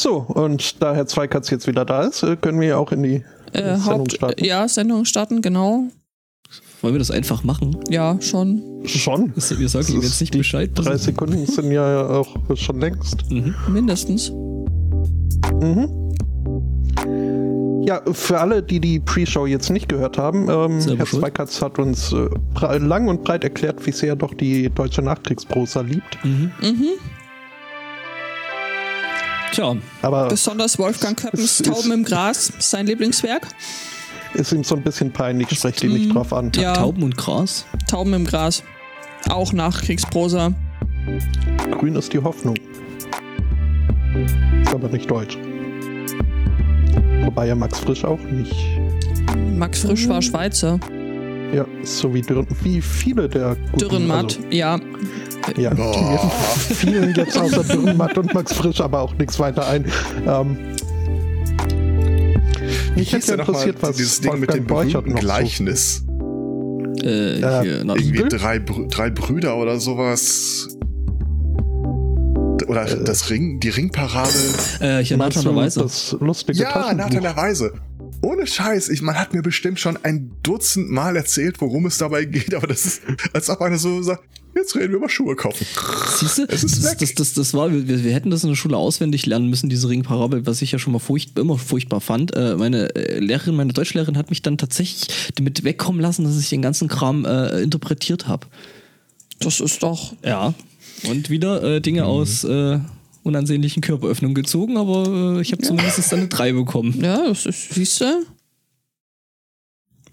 So, und da Herr Zweikatz jetzt wieder da ist, äh, können wir auch in die Äh, Sendung Haupt, starten. ja, Sendung starten, genau. Wollen wir das einfach machen? Ja, schon. Schon. Wir sagen ihm jetzt nicht die Bescheid. Drei Sekunden sind ja auch schon längst. Mhm. Mindestens. Mhm. Ja, für alle, die die Pre-Show jetzt nicht gehört haben, ähm, Herr. Zweikatz hat uns äh, lang und breit erklärt, wie sehr er doch die deutsche Nachkriegsprosa liebt. Mhm. Mhm. Tja, Aber Besonders Wolfgang Köppens Tauben im Gras, sein Lieblingswerk. ist ihm so ein bisschen peinlich, sprecht ihn nicht drauf an. Ja. Tauben und Gras. Tauben im Gras. Auch Nachkriegsprosa. Grün ist die Hoffnung. Ist aber nicht deutsch. Wobei ja Max Frisch auch nicht. Max Frisch war Schweizer. Ja, so wie, Dürren, wie viele der guten, Dürrenmatt, ja. Also, ja, mir fielen jetzt außer Dürrenmatt und Max Frisch aber auch nichts weiter ein. Ähm, mich hätte ja interessiert, was dieses Ding mit dem berühmten noch so Gleichnis. Äh, Ja, hier, na, Irgendwie drei, Brü- drei Brüder oder sowas. Oder das Ring, die Ringparade. äh, hier du Weise. das lustige Ja, der Weise. Ohne Scheiß, ich, man hat mir bestimmt schon ein Dutzend Mal erzählt, worum es dabei geht, aber das ist, als ob einer so sagt, jetzt reden wir über Schuhe kaufen. Siehst du, Es ist das, weg. das, das, das war, wir, wir hätten das in der Schule auswendig lernen müssen, diese Ringparabel, was ich ja schon mal furcht, immer furchtbar fand. Äh, meine äh, Lehrerin, meine Deutschlehrerin hat mich dann tatsächlich damit wegkommen lassen, dass ich den ganzen Kram äh, interpretiert habe. Das ist doch. Ja. Und wieder äh, Dinge aus äh, unansehnlichen Körperöffnungen gezogen, aber äh, ich habe zumindest dann eine 3 bekommen. Ja, das ist, siehst du?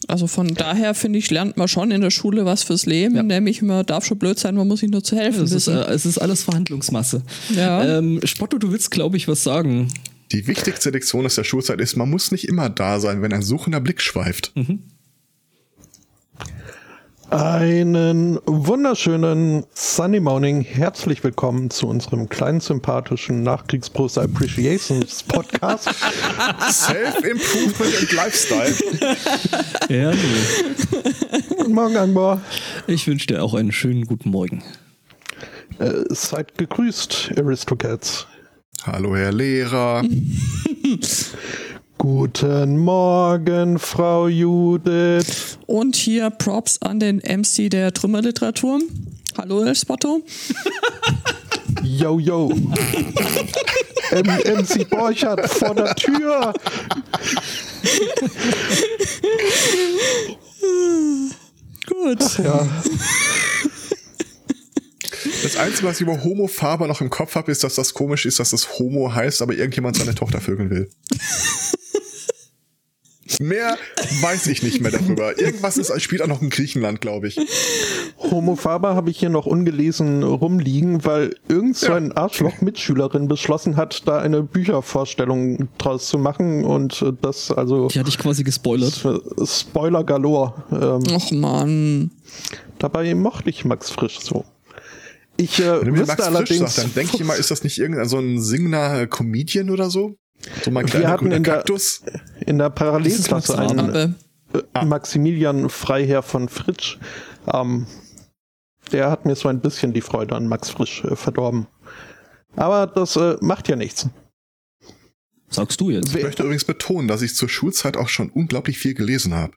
Also von daher finde ich, lernt man schon in der Schule was fürs Leben, Ja. nämlich man darf schon blöd sein, man muss sich nur zu helfen Es ist, äh, es ist alles Verhandlungsmasse. ja. Ähm, Spotto, du willst, glaube ich, was sagen. Die wichtigste Lektion aus der Schulzeit ist, man muss nicht immer da sein, wenn ein suchender Blick schweift. Einen wunderschönen Sunny Morning. Herzlich willkommen zu unserem kleinen sympathischen Nachkriegsprosa Appreciations Podcast. Self-Improvement and Lifestyle. Ja, du. Guten Morgen, Angbor. Ich wünsche dir auch einen schönen guten Morgen. Äh, seid gegrüßt, Aristocats. Hallo, Herr Lehrer. Guten Morgen, Frau Judith. Und hier Props an den MC der Trümmerliteratur. Hallo, El Spotto. Yo, yo. M MC Borchardt vor der Tür. Gut. Ja, Das Einzige, was ich über Homo Faber noch im Kopf habe, ist, dass das komisch ist, dass das Homo heißt, aber irgendjemand seine Tochter vögeln will. Mehr weiß ich nicht mehr darüber. Irgendwas ist, spielt auch noch in Griechenland, glaube ich. Homo Faber habe ich hier noch ungelesen rumliegen, weil irgend so ein Arschloch-Mitschülerin beschlossen hat, da eine Büchervorstellung draus zu machen und äh, das also Die hatte ich quasi gespoilert. Spoiler galore. Ähm, Och Mann. dabei mochte ich Max Frisch so. Ich äh, Wenn du mir wüsste Max Frisch allerdings, sagst, dann denke ich immer, ist das nicht irgendein so ein singender Comedian oder so? So mein Wir kleiner hatten in der- Kaktus. in der Parallelklasse einen äh, Maximilian Freiherr von Fritsch. Ähm, der hat mir so ein bisschen die Freude an Max Frisch äh, verdorben. Aber das äh, macht ja nichts. Sagst du jetzt? Ich möchte übrigens betonen, dass ich zur Schulzeit auch schon unglaublich viel gelesen habe.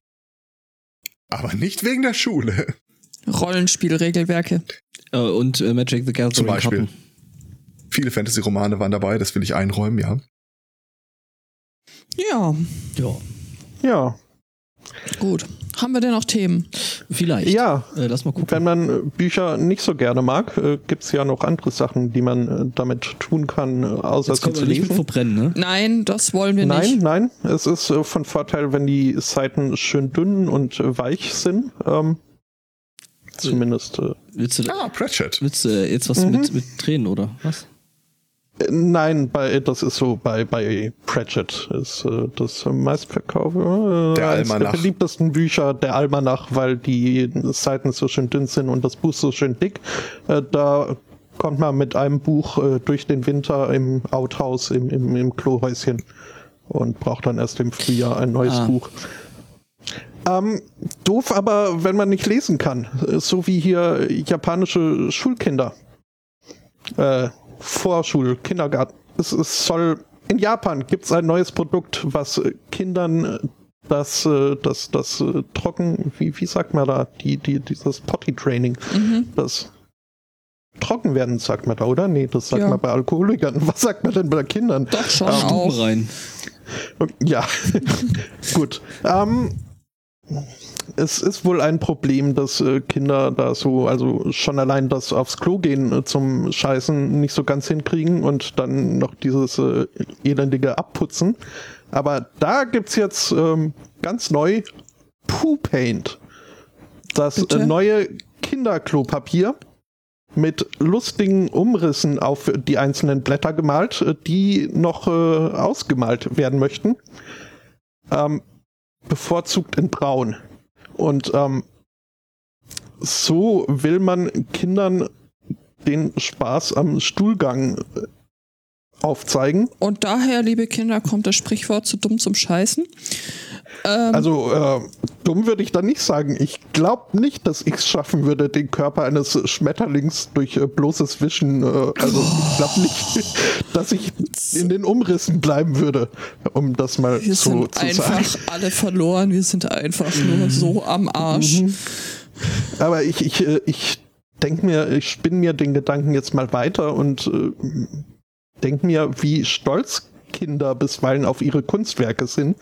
Aber nicht wegen der Schule. Rollenspielregelwerke. Äh, und äh, Magic the Gathering Zum Beispiel. Karten. Viele Fantasy-Romane waren dabei, das will ich einräumen, ja. Ja, Ja, Ja, gut. Haben wir denn noch Themen? vielleicht. ja. Äh, lass mal gucken. Wenn man äh, Bücher nicht so gerne mag, äh, gibt es ja noch andere Sachen, die man äh, damit tun kann, äh, außer Jetzt sie zu wir nicht mit lesen. verbrennen, ne? Nein, das wollen wir Nein, nicht. nein, es ist äh, von Vorteil, wenn die Seiten schön dünn und äh, weich sind. Ähm, zumindest. Äh, Willst du, Ah, Pratchett. willst du äh, jetzt was Mhm. mit, mit Tränen, oder was? Nein, bei, das ist so bei, bei Pratchett ist äh, das meistverkaufe. Äh, Der Almanach. der beliebtesten Bücher, der Almanach, weil die Seiten so schön dünn sind und das Buch so schön dick. Äh, da kommt man mit einem Buch äh, durch den Winter im Outhouse, im, im, im Klohäuschen und braucht dann erst im Frühjahr ein neues Ah. Buch. Ähm, doof, aber wenn man nicht lesen kann, so wie hier japanische Schulkinder. Äh, Vorschul, Kindergarten. Es, es soll in Japan gibt es ein neues Produkt, was äh, Kindern äh, das, äh, das, das äh, Trocken, wie, wie sagt man da, die, die, dieses Potty-Training, das trocken werden, sagt man da, oder? Nee, das sagt Ja. man bei Alkoholikern. Was sagt man denn bei Kindern? Doch schon Ähm, auch. rein. Ja, gut. Ähm, es ist wohl ein Problem, dass äh, Kinder da so, also schon allein das aufs Klo gehen äh, zum Scheißen nicht so ganz hinkriegen und dann noch dieses äh, elendige Abputzen. Aber da gibt's jetzt ähm, ganz neu Poo Paint. Das äh, neue Kinderklopapier mit lustigen Umrissen auf die einzelnen Blätter gemalt, die noch äh, ausgemalt werden möchten. Ähm, bevorzugt in Braun. Und ähm, so will man Kindern den Spaß am Stuhlgang äh, aufzeigen. Und daher, liebe Kinder, kommt das Sprichwort zu dumm zum Scheißen. Ähm, Also äh, dumm würde ich da nicht sagen. Ich glaube nicht, dass ich es schaffen würde, den Körper eines Schmetterlings durch äh, bloßes Wischen. Äh, also ich glaube nicht, dass ich in den Umrissen bleiben würde, um das mal wir so sind zu einfach sagen. alle verloren. Wir sind einfach nur so am Arsch. Aber ich, ich, äh, ich denke mir, ich spinne mir den Gedanken jetzt mal weiter und äh, denke mir, wie stolz Kinder bisweilen auf ihre Kunstwerke sind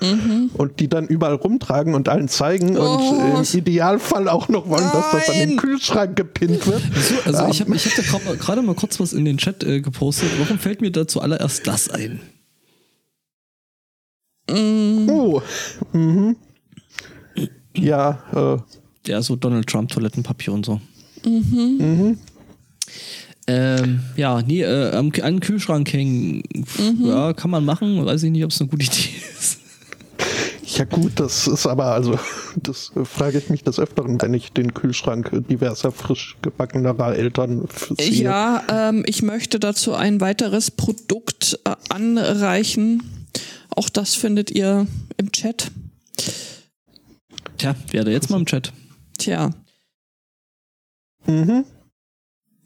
und die dann überall rumtragen und allen zeigen Oh, und es- im Idealfall auch noch wollen, dass das an den Nein. Kühlschrank gepinnt wird. So, also Ähm, ich habe ich hab da grad mal- gerade mal kurz was in den Chat äh, gepostet. Warum fällt mir da zuallererst das ein? Mm, Oh. Mhm. Ja, äh, Ja, so Donald Trump Toilettenpapier und so. mhm. Ähm, ja, nee, äh, am, an den Kühlschrank hängen, pf, ja, kann man machen. Weiß ich nicht, ob es eine gute Idee ist. ja gut, das ist aber also, das äh, frage ich mich des Öfteren, wenn ich den Kühlschrank diverser frisch gebackenerer Eltern sehe. Ja, ähm, ich möchte dazu ein weiteres Produkt äh, anreichen. Auch das findet ihr im Chat. Tja, werde jetzt mal im Chat. Tja, Mhm.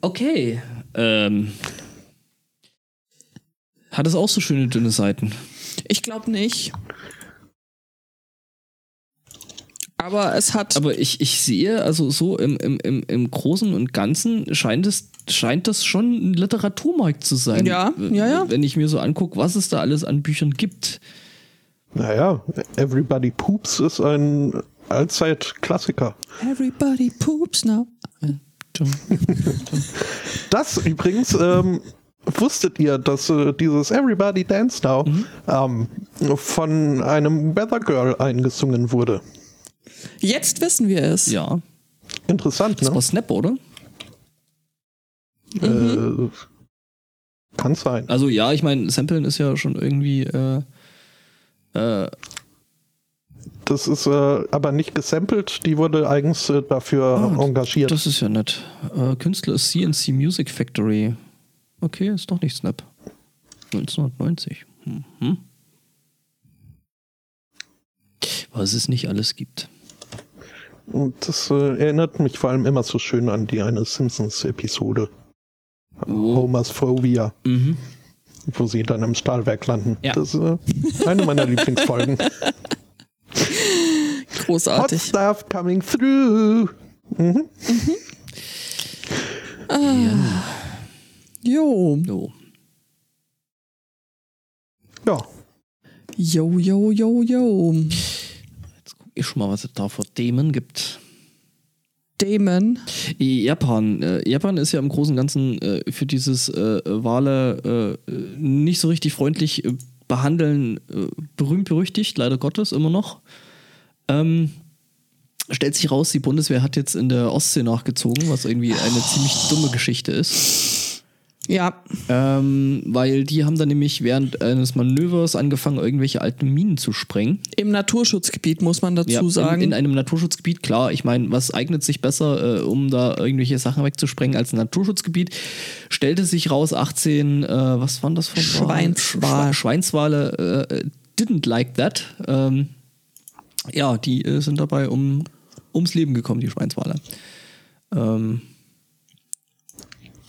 Okay. Ähm, hat es auch so schöne dünne Seiten? ich glaube nicht. Aber es hat. Aber ich, ich sehe, also so im, im, im, im Großen und Ganzen scheint es scheint das schon ein Literaturmarkt zu sein. Ja, ja, ja. Wenn ich mir so angucke, was es da alles an Büchern gibt. Naja, Everybody Poops ist ein Allzeit-Klassiker. Everybody poops now. Das übrigens, ähm, wusstet ihr, dass äh, dieses Everybody Dance Now ähm, von einem Weather Girl eingesungen wurde? Jetzt wissen wir es. Ja. Interessant, Das ne? war Snap, oder? Äh, kann sein. Also ja, ich meine, Samplen ist ja schon irgendwie äh, äh, Das ist äh, aber nicht gesampelt, die wurde eigens äh, dafür Ah, engagiert. Das ist ja nett. Äh, Künstler ist CNC Music Factory. Okay, ist doch nicht Snap. 1990. Mhm. Was es nicht alles gibt. Und das äh, erinnert mich vor allem immer so schön an die eine Simpsons-Episode. Oh. Homer's Phobia, Mhm. wo sie dann im Stahlwerk landen. Ja. Das ist äh, eine meiner Lieblingsfolgen. Hot Großartig. stuff coming through. Mhm. Jo. Jo. Ja, Jo, jo, jo, jo. Jetzt guck ich schon mal, was es da für Themen gibt. Damon. Japan. Äh, Japan ist ja im Großen und Ganzen äh, für dieses äh, Wale nicht so richtig freundlich behandeln berühmt berüchtigt, leider Gottes immer noch. Ähm, stellt sich raus, die Bundeswehr hat jetzt in der Ostsee nachgezogen, was irgendwie eine ziemlich dumme Geschichte ist. Ja. Ähm, weil die haben dann nämlich während eines Manövers angefangen, irgendwelche alten Minen zu sprengen. Im Naturschutzgebiet muss man dazu Ja, sagen. In, in einem Naturschutzgebiet, klar. Ich meine, was eignet sich besser, äh, um da irgendwelche Sachen wegzusprengen als ein Naturschutzgebiet? Stellte sich raus, 18, äh, was waren das für Wale? Schweinswal. Schwe- Schweinswale äh, didn't like that. Ähm, ja, die äh, sind dabei um, ums Leben gekommen, die Schweinswale. Ähm,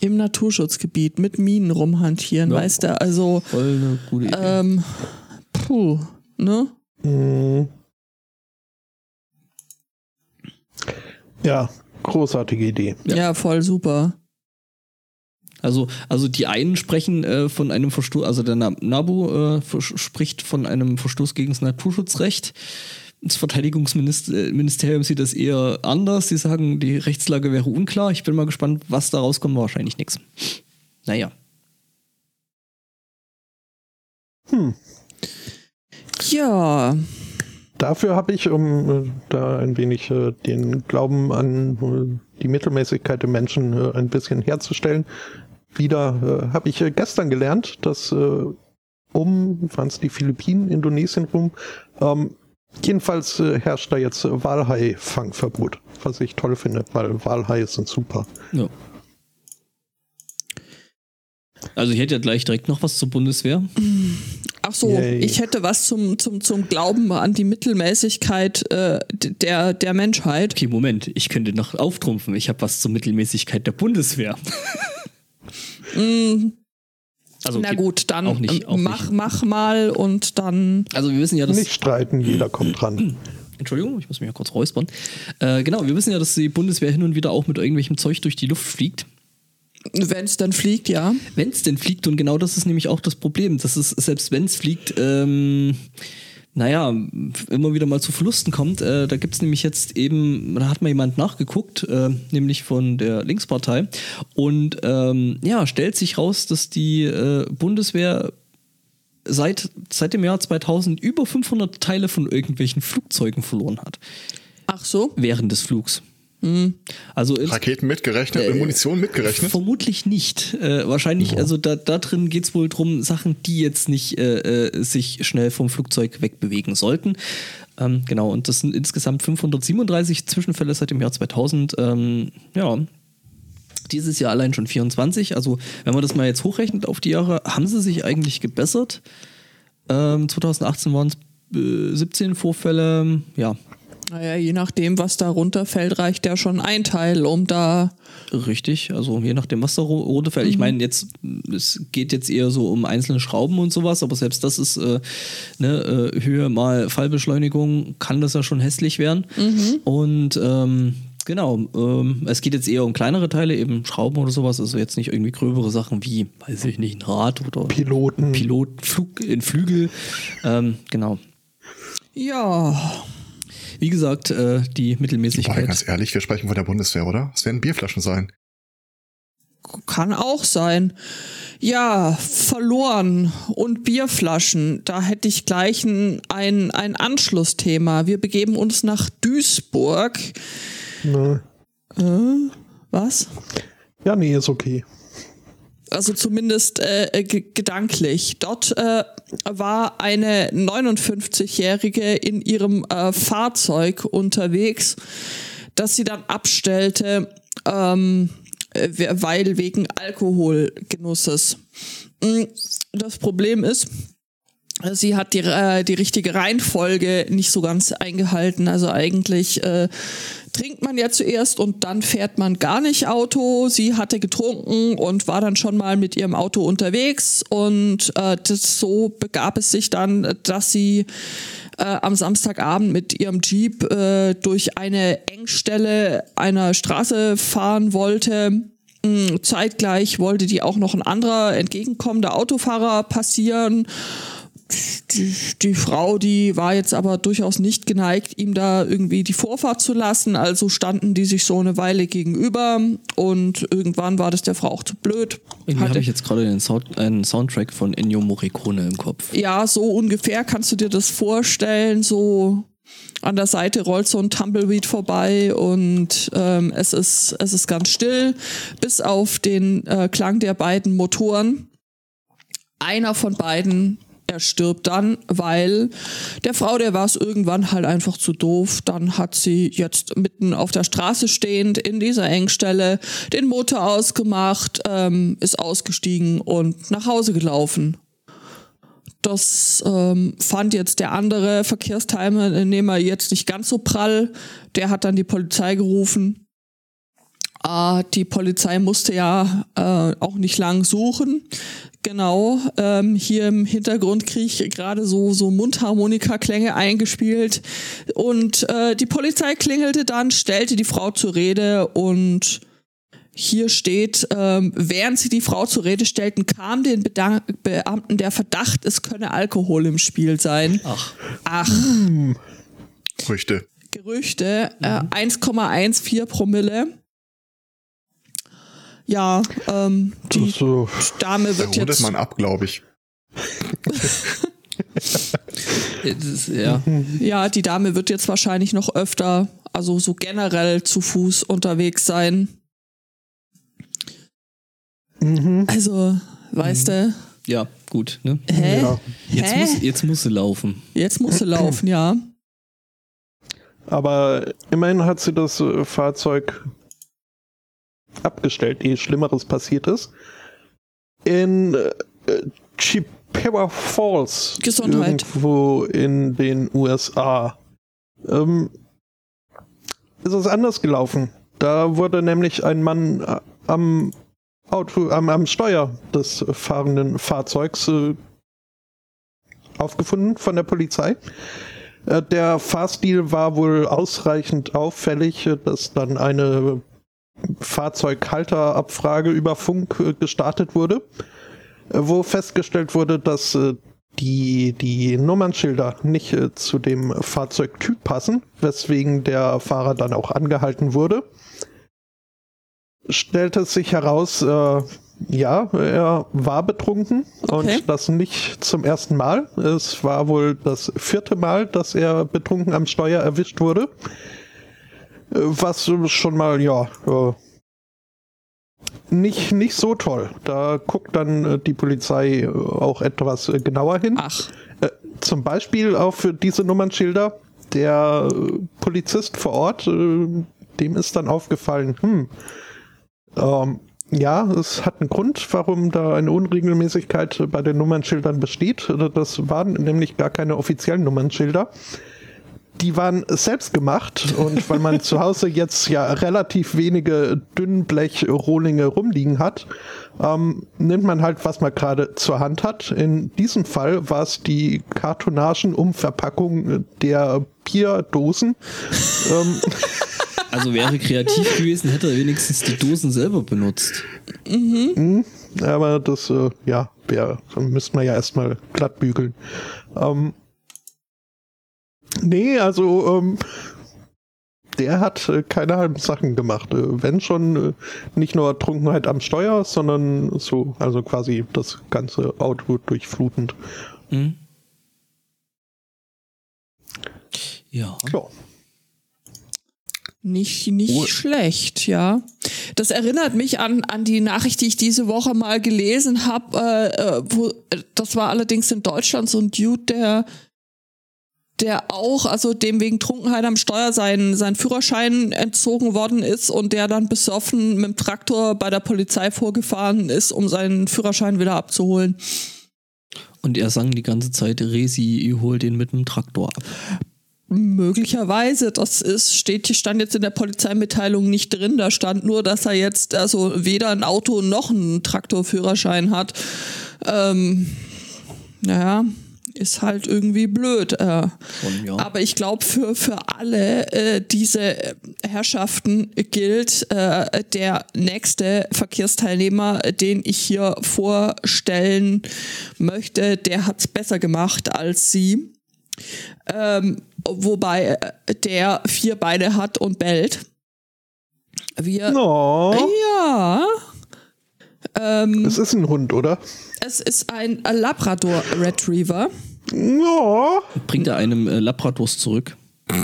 Im Naturschutzgebiet mit Minen rumhantieren, Ja. weißt du, also Voll eine gute Idee. ähm, puh, ne? Mhm. Ja, großartige Idee. Ja. Ja, voll super. Also, also die einen sprechen äh, von einem Verstoß, also der Na- NABU äh, spricht von einem Verstoß gegen das Naturschutzrecht. Das Verteidigungsministerium sieht das eher anders. Sie sagen, die Rechtslage wäre unklar. Ich bin mal gespannt, was da rauskommt. Wahrscheinlich nichts. Naja. Hm. Ja, Dafür habe ich, um äh, da ein wenig äh, den Glauben an äh, die Mittelmäßigkeit der Menschen äh, ein bisschen herzustellen, wieder äh, habe ich äh, gestern gelernt, dass äh, um, waren es die Philippinen, Indonesien rum, ähm, jedenfalls äh, herrscht da jetzt äh, Walhai-Fangverbot, was ich toll finde, weil Walhaie sind super. Ja. Also ich hätte ja gleich direkt noch was zur Bundeswehr. ach so, Yay. ich hätte was zum, zum, zum Glauben an die Mittelmäßigkeit äh, der, der Menschheit. Okay, Moment, ich könnte noch auftrumpfen. Ich habe was zur Mittelmäßigkeit der Bundeswehr. Also, Na okay, gut, dann auch nicht, auch mach, nicht. mach mal und dann. Also wir wissen ja, dass Nicht streiten, jeder kommt dran. Entschuldigung, ich muss mich ja kurz räuspern. Äh, genau, wir wissen ja, dass die Bundeswehr hin und wieder auch mit irgendwelchem Zeug durch die Luft fliegt. Wenn es dann fliegt, ja. Wenn es denn fliegt, und genau das ist nämlich auch das Problem, dass es, selbst wenn es fliegt, ähm, naja, immer wieder mal zu Verlusten kommt. Äh, da gibt es nämlich jetzt eben, da hat mal jemand nachgeguckt, äh, nämlich von der Linkspartei. Und ähm, ja, stellt sich raus, dass die äh, Bundeswehr seit, seit dem Jahr 2000 über 500 Teile von irgendwelchen Flugzeugen verloren hat. Ach so. Während des Flugs. Also ins- Raketen mitgerechnet, Äh, Munition mitgerechnet. Vermutlich nicht. Äh, wahrscheinlich, also da, da drin geht es wohl drum, Sachen, die jetzt nicht äh, äh, sich schnell vom Flugzeug wegbewegen sollten. Ähm, genau, und das sind insgesamt 537 Zwischenfälle seit dem Jahr 2000. Ähm, ja, dieses Jahr allein schon 24. Also, wenn man das mal jetzt hochrechnet auf die Jahre, haben sie sich eigentlich gebessert. Ähm, 2018 waren es äh, 17 Vorfälle. Ja, Naja, je nachdem, was da runterfällt, reicht ja schon ein Teil, um da. Richtig, also je nachdem, was da ru- runterfällt. Ich meine, jetzt, es geht jetzt eher so um einzelne Schrauben und sowas, aber selbst das ist äh, ne, äh, Höhe mal Fallbeschleunigung, kann das ja schon hässlich werden. Und ähm, genau, ähm, es geht jetzt eher um kleinere Teile, eben Schrauben oder sowas, also jetzt nicht irgendwie gröbere Sachen wie, weiß ich nicht, ein Rad oder Piloten. Pilot, Flug, in Flügel. Ähm, genau. Ja. Wie gesagt, äh, die Boah, Mittelmäßigkeit. ganz ehrlich, wir sprechen von der Bundeswehr, oder? Es werden Bierflaschen sein. Kann auch sein. Ja, verloren und Bierflaschen. Da hätte ich gleich ein, ein, ein Anschlussthema. Wir begeben uns nach Duisburg. Ne. Was? Ja, nee, ist okay. Also zumindest äh, ge- gedanklich. Dort äh, war eine 59-Jährige in ihrem äh, Fahrzeug unterwegs, das sie dann abstellte, ähm, äh, weil wegen Alkoholgenusses. Mm, Das Problem ist, Sie hat die, äh, die richtige Reihenfolge nicht so ganz eingehalten. Also eigentlich äh, trinkt man ja zuerst und dann fährt man gar nicht Auto. Sie hatte getrunken und war dann schon mal mit ihrem Auto unterwegs und äh, das, so begab es sich dann, dass sie äh, am Samstagabend mit ihrem Jeep äh, durch eine Engstelle einer Straße fahren wollte. Mm, Zeitgleich wollte die auch noch ein anderer entgegenkommender Autofahrer passieren die, die Frau, die war jetzt aber durchaus nicht geneigt, ihm da irgendwie die Vorfahrt zu lassen. Also standen die sich so eine Weile gegenüber und irgendwann war das der Frau auch zu blöd. Irgendwie Hatte- habe ich jetzt gerade den Sound, einen Soundtrack von Ennio Morricone im Kopf. ja, so ungefähr kannst du dir das vorstellen. So an der Seite rollt so ein Tumbleweed vorbei und ähm, es, ist, es ist ganz still, bis auf den äh, Klang der beiden Motoren. Einer von beiden er stirbt dann, weil der Frau, der war es irgendwann halt einfach zu doof. Dann hat sie jetzt mitten auf der Straße stehend in dieser Engstelle den Motor ausgemacht, ähm, ist ausgestiegen und nach Hause gelaufen. Das ähm, fand jetzt der andere Verkehrsteilnehmer jetzt nicht ganz so prall. Der hat dann die Polizei gerufen. Äh, die Polizei musste ja äh, auch nicht lang suchen. Genau, ähm, hier im Hintergrund kriege ich gerade so, so Mundharmonika-Klänge eingespielt. Und äh, die Polizei klingelte dann, stellte die Frau zur Rede und hier steht, ähm, während sie die Frau zur Rede stellten, kam den Beda Beamten der Verdacht, es könne Alkohol im Spiel sein. Ach. Ach, Früchte. Gerüchte, äh, 1,14 Promille. Ja, ähm, die So, Dame Da wird rundet jetzt man ab, glaube ich. Ist, ja. Ja, die Dame wird jetzt wahrscheinlich noch öfter, also so generell zu Fuß unterwegs sein. mhm. Also, weißt du, ja, gut. Ne? hä? Ja. Jetzt, Hä? muss, jetzt muss sie laufen. Jetzt muss sie laufen, ja. Aber immerhin hat sie das äh, Fahrzeug abgestellt, ehe Schlimmeres passiert ist. In äh, Chippewa Falls, Gesundheit. irgendwo in den USA, ähm, ist es anders gelaufen. Da wurde nämlich ein Mann äh, am Auto, am, am Steuer des fahrenden Fahrzeugs äh, aufgefunden von der Polizei. Äh, Der Fahrstil war wohl ausreichend auffällig, äh, dass dann eine Fahrzeughalterabfrage über Funk äh, gestartet wurde, äh, wo festgestellt wurde, dass äh, die, die Nummernschilder nicht zu dem Fahrzeugtyp passen, weswegen der Fahrer dann auch angehalten wurde. Stellte es sich heraus, äh, ja, er war betrunken Okay. und das nicht zum ersten Mal. Es war wohl das vierte Mal, dass er betrunken am Steuer erwischt wurde. Was schon mal, ja, äh, nicht, nicht so toll. Da guckt dann äh, die Polizei äh, auch etwas genauer hin. Ach, Zum Beispiel auf diese Nummernschilder. Der Polizist vor Ort, dem ist dann aufgefallen, hm, ähm, ja, es hat einen Grund, warum da eine Unregelmäßigkeit bei den Nummernschildern besteht. Das waren nämlich gar keine offiziellen Nummernschilder. Die waren selbst gemacht und weil man zu Hause jetzt ja relativ wenige Dünnblech-Rohlinge rumliegen hat, ähm, nimmt man halt, was man gerade zur Hand hat. In diesem Fall war es die Kartonagenumverpackung der Bierdosen. ähm, Also wäre kreativ gewesen, hätte er wenigstens die Dosen selber benutzt. aber das, äh, ja, wär, müsste man ja erstmal glatt bügeln. Ähm, nee, also, ähm, der hat äh, keine halben Sachen gemacht. Äh, wenn schon äh, nicht nur Trunkenheit am Steuer, sondern so, also quasi das ganze Auto durchflutend. Mhm. Ja. Ja. nicht, nicht Oh. schlecht, ja. Das erinnert mich an, an die Nachricht, die ich diese Woche mal gelesen habe. Äh, äh, wo, das war allerdings in Deutschland so ein Dude, der der auch, also dem wegen Trunkenheit am Steuer sein, sein Führerschein entzogen worden ist und der dann besoffen mit dem Traktor bei der Polizei vorgefahren ist, um seinen Führerschein wieder abzuholen. Und er sang die ganze Zeit, Resi, ich hol den mit dem Traktor ab. Möglicherweise, das ist, steht, stand jetzt in der Polizeimitteilung nicht drin. Da stand nur, dass er jetzt also weder ein Auto noch einen Traktorführerschein hat. Ähm, naja, ist halt irgendwie blöd. Äh. Schon, ja. Aber ich glaube, für, für alle äh, diese Herrschaften gilt äh, der nächste Verkehrsteilnehmer, den ich hier vorstellen möchte, der hat es besser gemacht als sie. Ähm, wobei äh, der vier Beine hat und bellt. Wir. No, Ja. Ähm, es ist ein Hund, oder? es ist ein Labrador Retriever. No. Bringt er einem äh, Labradors zurück?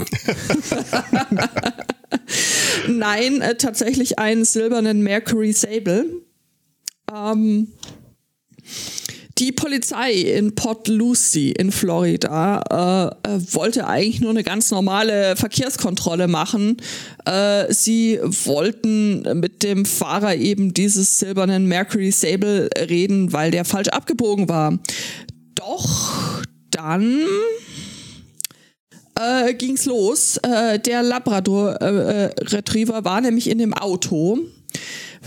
Nein, äh, tatsächlich einen silbernen Mercury Sable. Ähm, die Polizei in Port Lucie in Florida äh, äh, wollte eigentlich nur eine ganz normale Verkehrskontrolle machen. Äh, sie wollten mit dem Fahrer eben dieses silbernen Mercury Sable reden, weil der falsch abgebogen war. Doch dann äh, ging's los. Äh, der Labrador äh, Retriever war nämlich in dem Auto,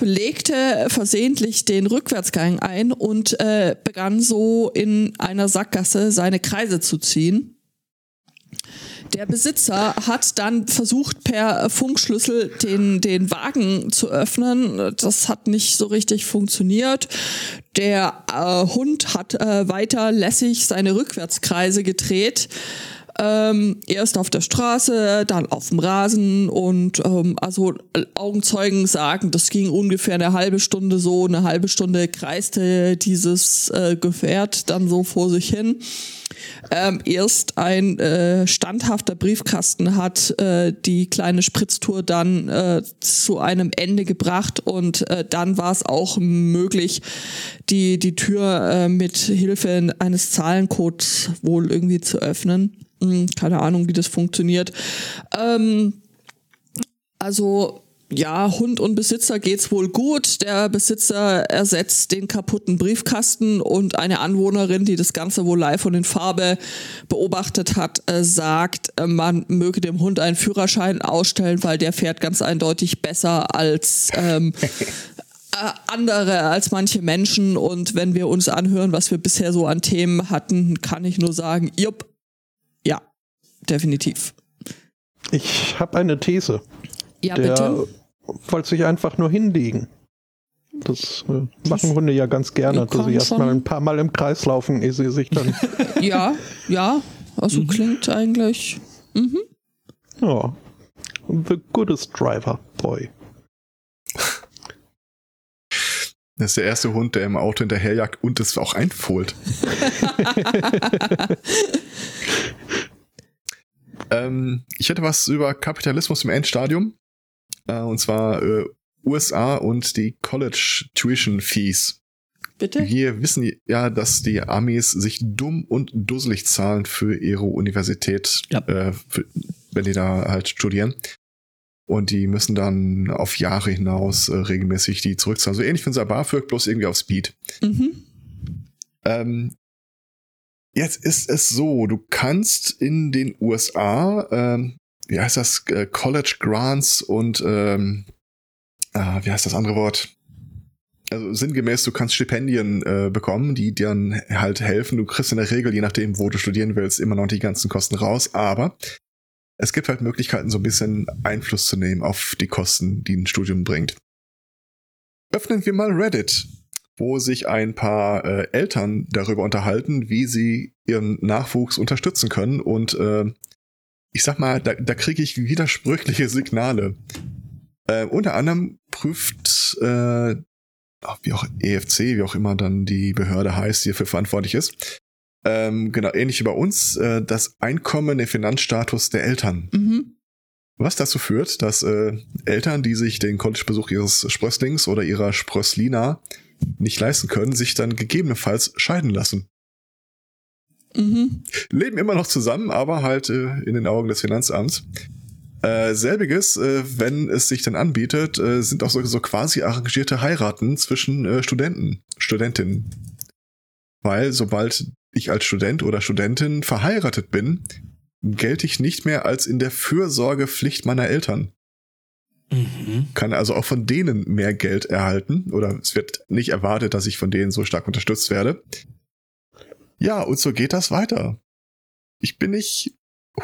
legte versehentlich den Rückwärtsgang ein und äh, begann so in einer Sackgasse seine Kreise zu ziehen. Der Besitzer hat dann versucht, per Funkschlüssel den, den Wagen zu öffnen. Das hat nicht so richtig funktioniert. Der äh, Hund hat äh, weiter lässig seine Rückwärtskreise gedreht. Ähm, erst auf der Straße, dann auf dem Rasen und ähm, also Augenzeugen sagen, das ging ungefähr eine halbe Stunde so, eine halbe Stunde kreiste dieses äh, Gefährt dann so vor sich hin. Ähm, erst ein äh, standhafter Briefkasten hat äh, die kleine Spritztour dann äh, zu einem Ende gebracht und äh, dann war es auch möglich, die, die Tür äh, mit Hilfe eines Zahlencodes wohl irgendwie zu öffnen. Hm, keine Ahnung, wie das funktioniert. Ähm, also ja, Hund und Besitzer geht's wohl gut. Der Besitzer ersetzt den kaputten Briefkasten und eine Anwohnerin, die das Ganze wohl live und in Farbe beobachtet hat, äh, sagt, äh, man möge dem Hund einen Führerschein ausstellen, weil der fährt ganz eindeutig besser als ähm, äh, andere, als manche Menschen. Und wenn wir uns anhören, was wir bisher so an Themen hatten, kann ich nur sagen, jupp, definitiv. Ich habe eine These. Ja, der bitte. wollte sich einfach nur hinlegen. Das äh, machen Hunde ja ganz gerne, dass sie erstmal ein paar Mal im Kreis laufen, ehe sie sich dann. Ja, ja, also klingt eigentlich. Mhm. ja. The goodest driver, boy. Das ist der erste Hund, der im Auto hinterherjagt und es auch einfohlt. ähm, ich hätte was über Kapitalismus im Endstadium. Äh, und zwar äh, USA und die College Tuition Fees. Bitte? Wir wissen ja, dass die Amis sich dumm und dusselig zahlen für ihre Universität, Ja. äh, für, wenn die da halt studieren. Und die müssen dann auf Jahre hinaus äh, regelmäßig die zurückzahlen. So ähnlich wie unser BAföG, bloß irgendwie auf Speed. Mhm. Ähm, jetzt ist es so, du kannst in den USA, ähm, wie heißt das, äh, College Grants und ähm, äh, wie heißt das andere Wort? Also sinngemäß, du kannst Stipendien äh, bekommen, die dir dann halt helfen. Du kriegst in der Regel, je nachdem, wo du studieren willst, immer noch die ganzen Kosten raus. Aber es gibt halt Möglichkeiten, so ein bisschen Einfluss zu nehmen auf die Kosten, die ein Studium bringt. Öffnen wir mal Reddit wo sich ein paar äh, Eltern darüber unterhalten, wie sie ihren Nachwuchs unterstützen können. Und äh, ich sag mal, da, da kriege ich widersprüchliche Signale. Äh, unter anderem prüft, äh, wie auch EFC, wie auch immer dann die Behörde heißt, die dafür verantwortlich ist, ähm, genau, ähnlich wie bei uns, äh, das Einkommen, den Finanzstatus der Eltern. Mhm. Was dazu führt, dass äh, Eltern, die sich den Collegebesuch ihres Sprösslings oder ihrer Sprösslina nicht leisten können, sich dann gegebenenfalls scheiden lassen. Mhm. Leben immer noch zusammen, aber halt äh, in den Augen des Finanzamts. Äh, selbiges, äh, wenn es sich dann anbietet, äh, sind auch so, so quasi arrangierte Heiraten zwischen äh, Studenten, Studentinnen. Weil sobald ich als Student oder Studentin verheiratet bin, gelte ich nicht mehr als in der Fürsorgepflicht meiner Eltern. Mhm. Kann also auch von denen mehr Geld erhalten oder es wird nicht erwartet, dass ich von denen so stark unterstützt werde. Ja, und so geht das weiter. Ich bin nicht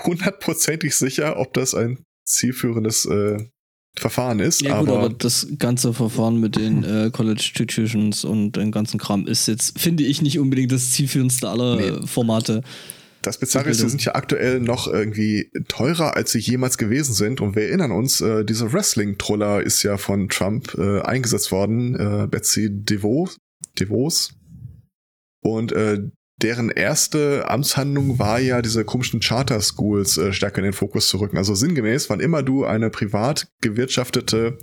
hundertprozentig sicher, ob das ein zielführendes äh, Verfahren ist, Ja gut, aber, aber das ganze Verfahren mit den äh, College Tuitions und den ganzen Kram ist jetzt, finde ich, nicht unbedingt das zielführendste aller Nee. Formate. Das Bizarre ist, die Bildung. sind ja aktuell noch irgendwie teurer, als sie jemals gewesen sind. Und wir erinnern uns, äh, dieser Wrestling-Troller ist ja von Trump äh, eingesetzt worden, äh, Betsy DeVos. DeVos. Und äh, deren erste Amtshandlung war ja, diese komischen Charter Schools äh, stärker in den Fokus zu rücken. Also sinngemäß, wann immer du eine privat gewirtschaftete,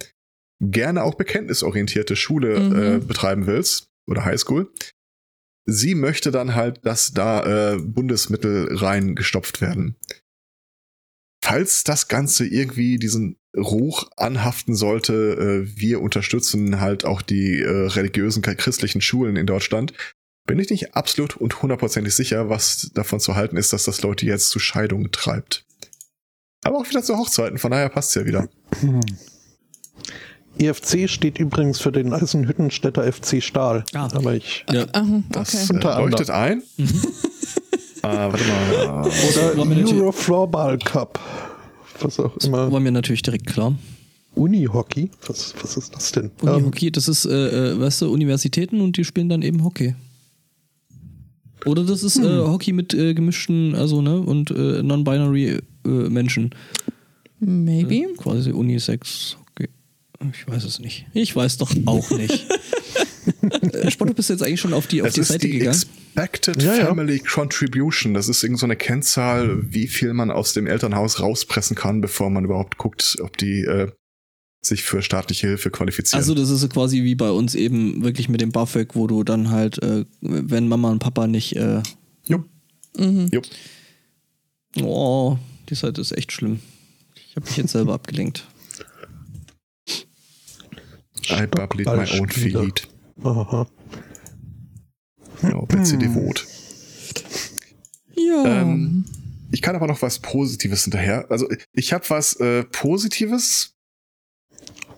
gerne auch bekenntnisorientierte Schule Mhm. äh, betreiben willst oder Highschool, sie möchte dann halt, dass da äh, Bundesmittel reingestopft werden. Falls das Ganze irgendwie diesen Ruch anhaften sollte, äh, wir unterstützen halt auch die äh, religiösen christlichen Schulen in Deutschland, bin ich nicht absolut und hundertprozentig sicher, was davon zu halten ist, dass das Leute jetzt zu Scheidungen treibt. Aber auch wieder zu Hochzeiten, von daher passt's ja wieder. EFC steht übrigens für den Eisenhüttenstädter FC Stahl. Ah. Aber ich. Ja. Aha, Das okay. äh, leuchtet ein. Ah, warte mal. Oder Euro Floorball Cup. Was auch immer. War mir natürlich direkt klar. Unihockey? Was, was ist das denn? Uni-Hockey, das ist, äh, äh, weißt du, Universitäten und die spielen dann eben Hockey. Oder das ist äh, Hockey mit äh, gemischten, also, ne, und äh, non-binary äh, Menschen. Maybe. Quasi Unisex. Ich weiß es nicht. Ich weiß doch auch nicht. äh, Spotto, bist du jetzt eigentlich schon auf die, auf die Seite die gegangen? Expected Ja, ja. Family Contribution. Das ist irgend so eine Kennzahl, wie viel man aus dem Elternhaus rauspressen kann, bevor man überhaupt guckt, ob die äh, sich für staatliche Hilfe qualifizieren. Also das ist so quasi wie bei uns eben wirklich mit dem BAföG, wo du dann halt, äh, wenn Mama und Papa nicht, äh, Jupp. Mhm. Jupp. oh, die Seite ist echt schlimm. Ich habe mich jetzt selber abgelenkt. I bubbly my own feet. Aha. Ja, Betsy Devot. Ja. Ähm, ich kann aber noch was Positives hinterher. Also ich habe was äh, Positives.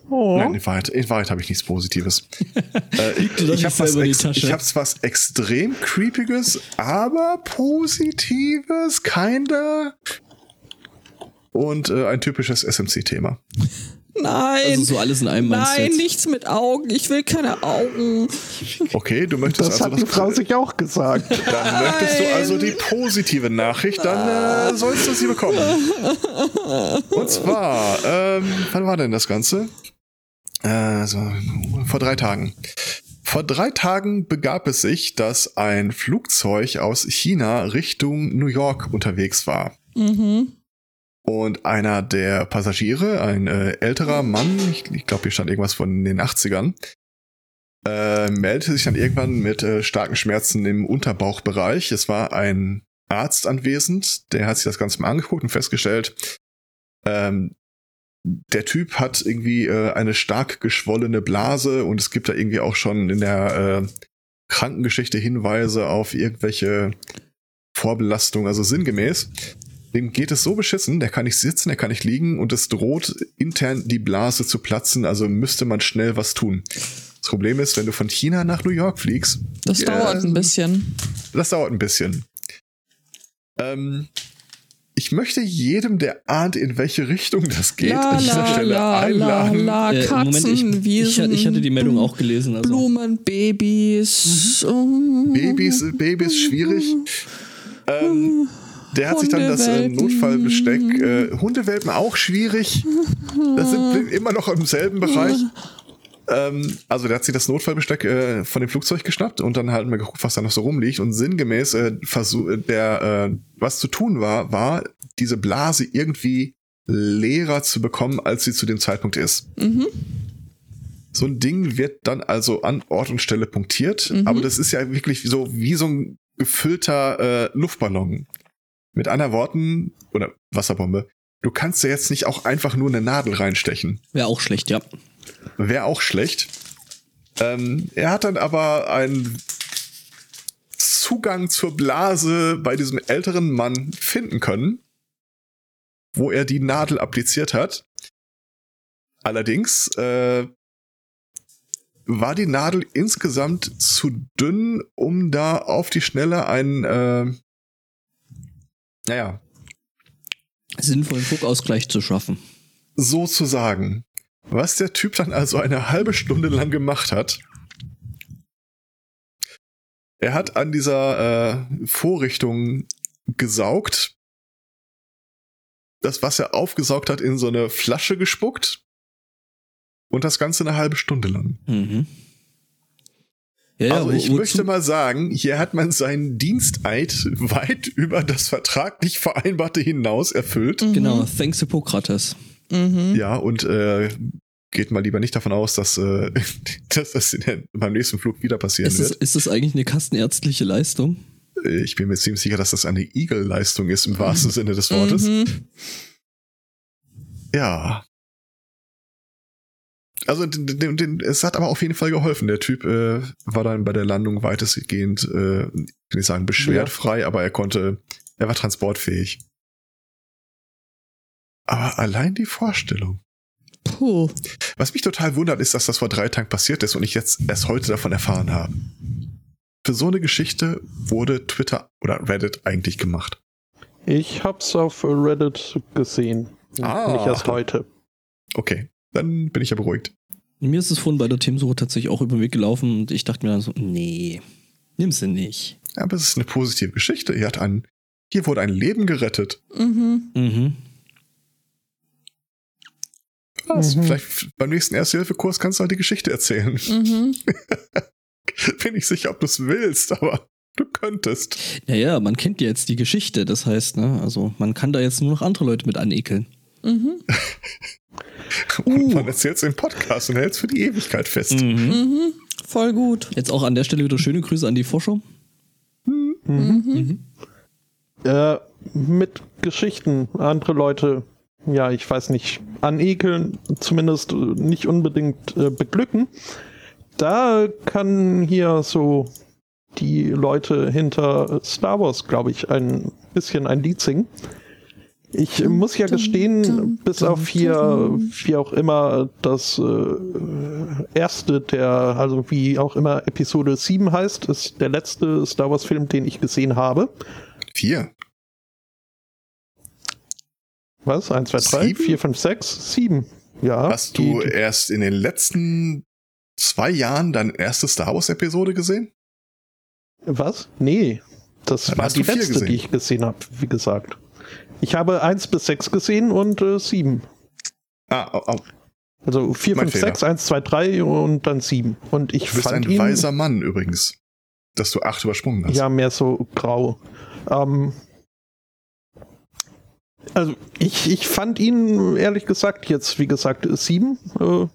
Oh. Nein, in Wahrheit, in Wahrheit habe ich nichts Positives. äh, ich nicht habe was, ex ich hab's was extrem creepiges, aber positives, kinda. Und äh, ein typisches SMC-Thema. Nein. Also so alles in einem Nein, jetzt? nichts mit Augen. Ich will keine Augen. Okay, du möchtest Das also hat die Frau sich auch gesagt. Dann möchtest du also die positive Nachricht, dann äh, sollst du sie bekommen. Und zwar, ähm, wann war denn das Ganze? Äh, so, vor drei Tagen. Vor drei Tagen begab es sich, dass ein Flugzeug aus China Richtung New York unterwegs war. Mhm. Und einer der Passagiere, ein äh, älterer Mann, ich, ich glaube, hier stand irgendwas von den 80ern, äh, meldete sich dann irgendwann mit äh, starken Schmerzen im Unterbauchbereich. Es war ein Arzt anwesend, der hat sich das Ganze mal angeguckt und festgestellt, ähm, der Typ hat irgendwie äh, eine stark geschwollene Blase und es gibt da irgendwie auch schon in der äh, Krankengeschichte Hinweise auf irgendwelche Vorbelastung, also sinngemäß. Dem geht es so beschissen, der kann nicht sitzen, der kann nicht liegen und es droht intern die Blase zu platzen, also müsste man schnell was tun. Das Problem ist, wenn du von China nach New York fliegst, Das Ja, dauert ein bisschen. das dauert ein bisschen. Ähm, ich möchte jedem, der ahnt, in welche Richtung das geht, La, an dieser la, Stelle la, la, einladen. la, Äh, Katzen, Moment, ich, ich, Wiesen, ich hatte die Meldung auch gelesen. Also. Blumen, Babys. oh. Babys, Babys schwierig. Ähm, der hat sich dann das äh. Notfallbesteck. Äh, Hundewelpen auch schwierig. Das sind immer noch im selben Bereich. Ähm, also der hat sich das Notfallbesteck äh, von dem Flugzeug geschnappt und dann halt mal geguckt, was da noch so rumliegt. Und sinngemäß äh, versuch, äh, der, äh, was zu tun war, war diese Blase irgendwie leerer zu bekommen, als sie zu dem Zeitpunkt ist. Mhm. So ein Ding wird dann also an Ort und Stelle punktiert, Mhm. aber das ist ja wirklich so wie so ein gefüllter äh, Luftballon. Mit anderen Worten, oder Wasserbombe, du kannst ja jetzt nicht auch einfach nur eine Nadel reinstechen. Wäre auch schlecht, ja. Wäre auch schlecht. Ähm, er hat dann aber einen Zugang zur Blase bei diesem älteren Mann finden können, wo er die Nadel appliziert hat. Allerdings äh, war die Nadel insgesamt zu dünn, um da auf die Schnelle einen, äh, naja, Sinnvollen Druckausgleich zu schaffen. so zu sagen. Was der Typ dann also eine halbe Stunde lang gemacht hat. Er hat an dieser äh, Vorrichtung gesaugt, das, was er aufgesaugt hat, in so eine Flasche gespuckt und das Ganze eine halbe Stunde lang. Mhm. Ja, also ich wozu- möchte mal sagen, hier hat man seinen Diensteid weit über das vertraglich Vereinbarte hinaus erfüllt. Genau, thanks Hippokrates. Mhm. Ja, und äh, geht mal lieber nicht davon aus, dass, äh, dass das in der, beim nächsten Flug wieder passieren Ist das, wird. ist das eigentlich eine kastenärztliche Leistung? Äh, Ich bin mir ziemlich sicher, dass das eine Eagle-Leistung ist im wahrsten Sinne des Wortes. Mhm. Ja. Also den, den, den, es hat aber auf jeden Fall geholfen. Der Typ äh, war dann bei der Landung weitestgehend, äh, ich will nicht sagen beschwertfrei, aber er konnte, er war transportfähig. Aber allein die Vorstellung. Puh. Was mich total wundert, ist, dass das vor drei Tagen passiert ist und ich jetzt erst heute davon erfahren habe. Für so eine Geschichte wurde Twitter oder Reddit eigentlich gemacht. Ich hab's auf Reddit gesehen. Ah. Nicht erst heute. Okay, dann bin ich ja beruhigt. Mir ist es vorhin bei der Themensuche tatsächlich auch über den Weg gelaufen und ich dachte mir dann so, nee, nimm sie nicht. Aber es ist eine positive Geschichte. Hier, hat ein, hier wurde ein Leben gerettet. Mhm. Mhm. Was? Mhm. Vielleicht beim nächsten Erste-Hilfe-Kurs kannst du halt die Geschichte erzählen. Mhm. Bin nicht sicher, ob du es willst, aber du könntest. Naja, man kennt ja jetzt die Geschichte, das heißt, ne, also man kann da jetzt nur noch andere Leute mit anekeln. Mhm. Und man erzählt es im Podcast und hält es für die Ewigkeit fest. Mhm. Mhm. Voll gut. Jetzt auch an der Stelle wieder schöne Grüße an die Forscher. Mhm. Äh, mit Geschichten andere Leute, ja, ich weiß nicht, anekeln, zumindest äh, nicht unbedingt äh, beglücken. Da kann hier so die Leute hinter Star Wars, glaube ich, ein bisschen ein Lied singen. Ich muss ja gestehen, bis auf hier, wie auch immer, das äh, erste der, also wie auch immer Episode 7 heißt, ist der letzte Star Wars Film, den ich gesehen habe. Vier. Was? 1, 2, 3, Sieben? 4, 5, 6, 7. Ja. Hast du die- erst in den letzten zwei Jahren deine erste Star Wars-Episode gesehen? Was? Nee. Das Dann war die letzte, die ich gesehen habe, wie gesagt. Ich habe 1 bis 6 gesehen und äh, 7. Ah, au, au. Also 4, Mein 5, Fehler. 6, 1, 2, 3 und dann 7. Und ich du bist ein ihn weiser Mann übrigens, dass du acht übersprungen hast. ja mehr so grau. Ähm, also ich, ich fand ihn ehrlich gesagt jetzt, wie gesagt, 7. Äh,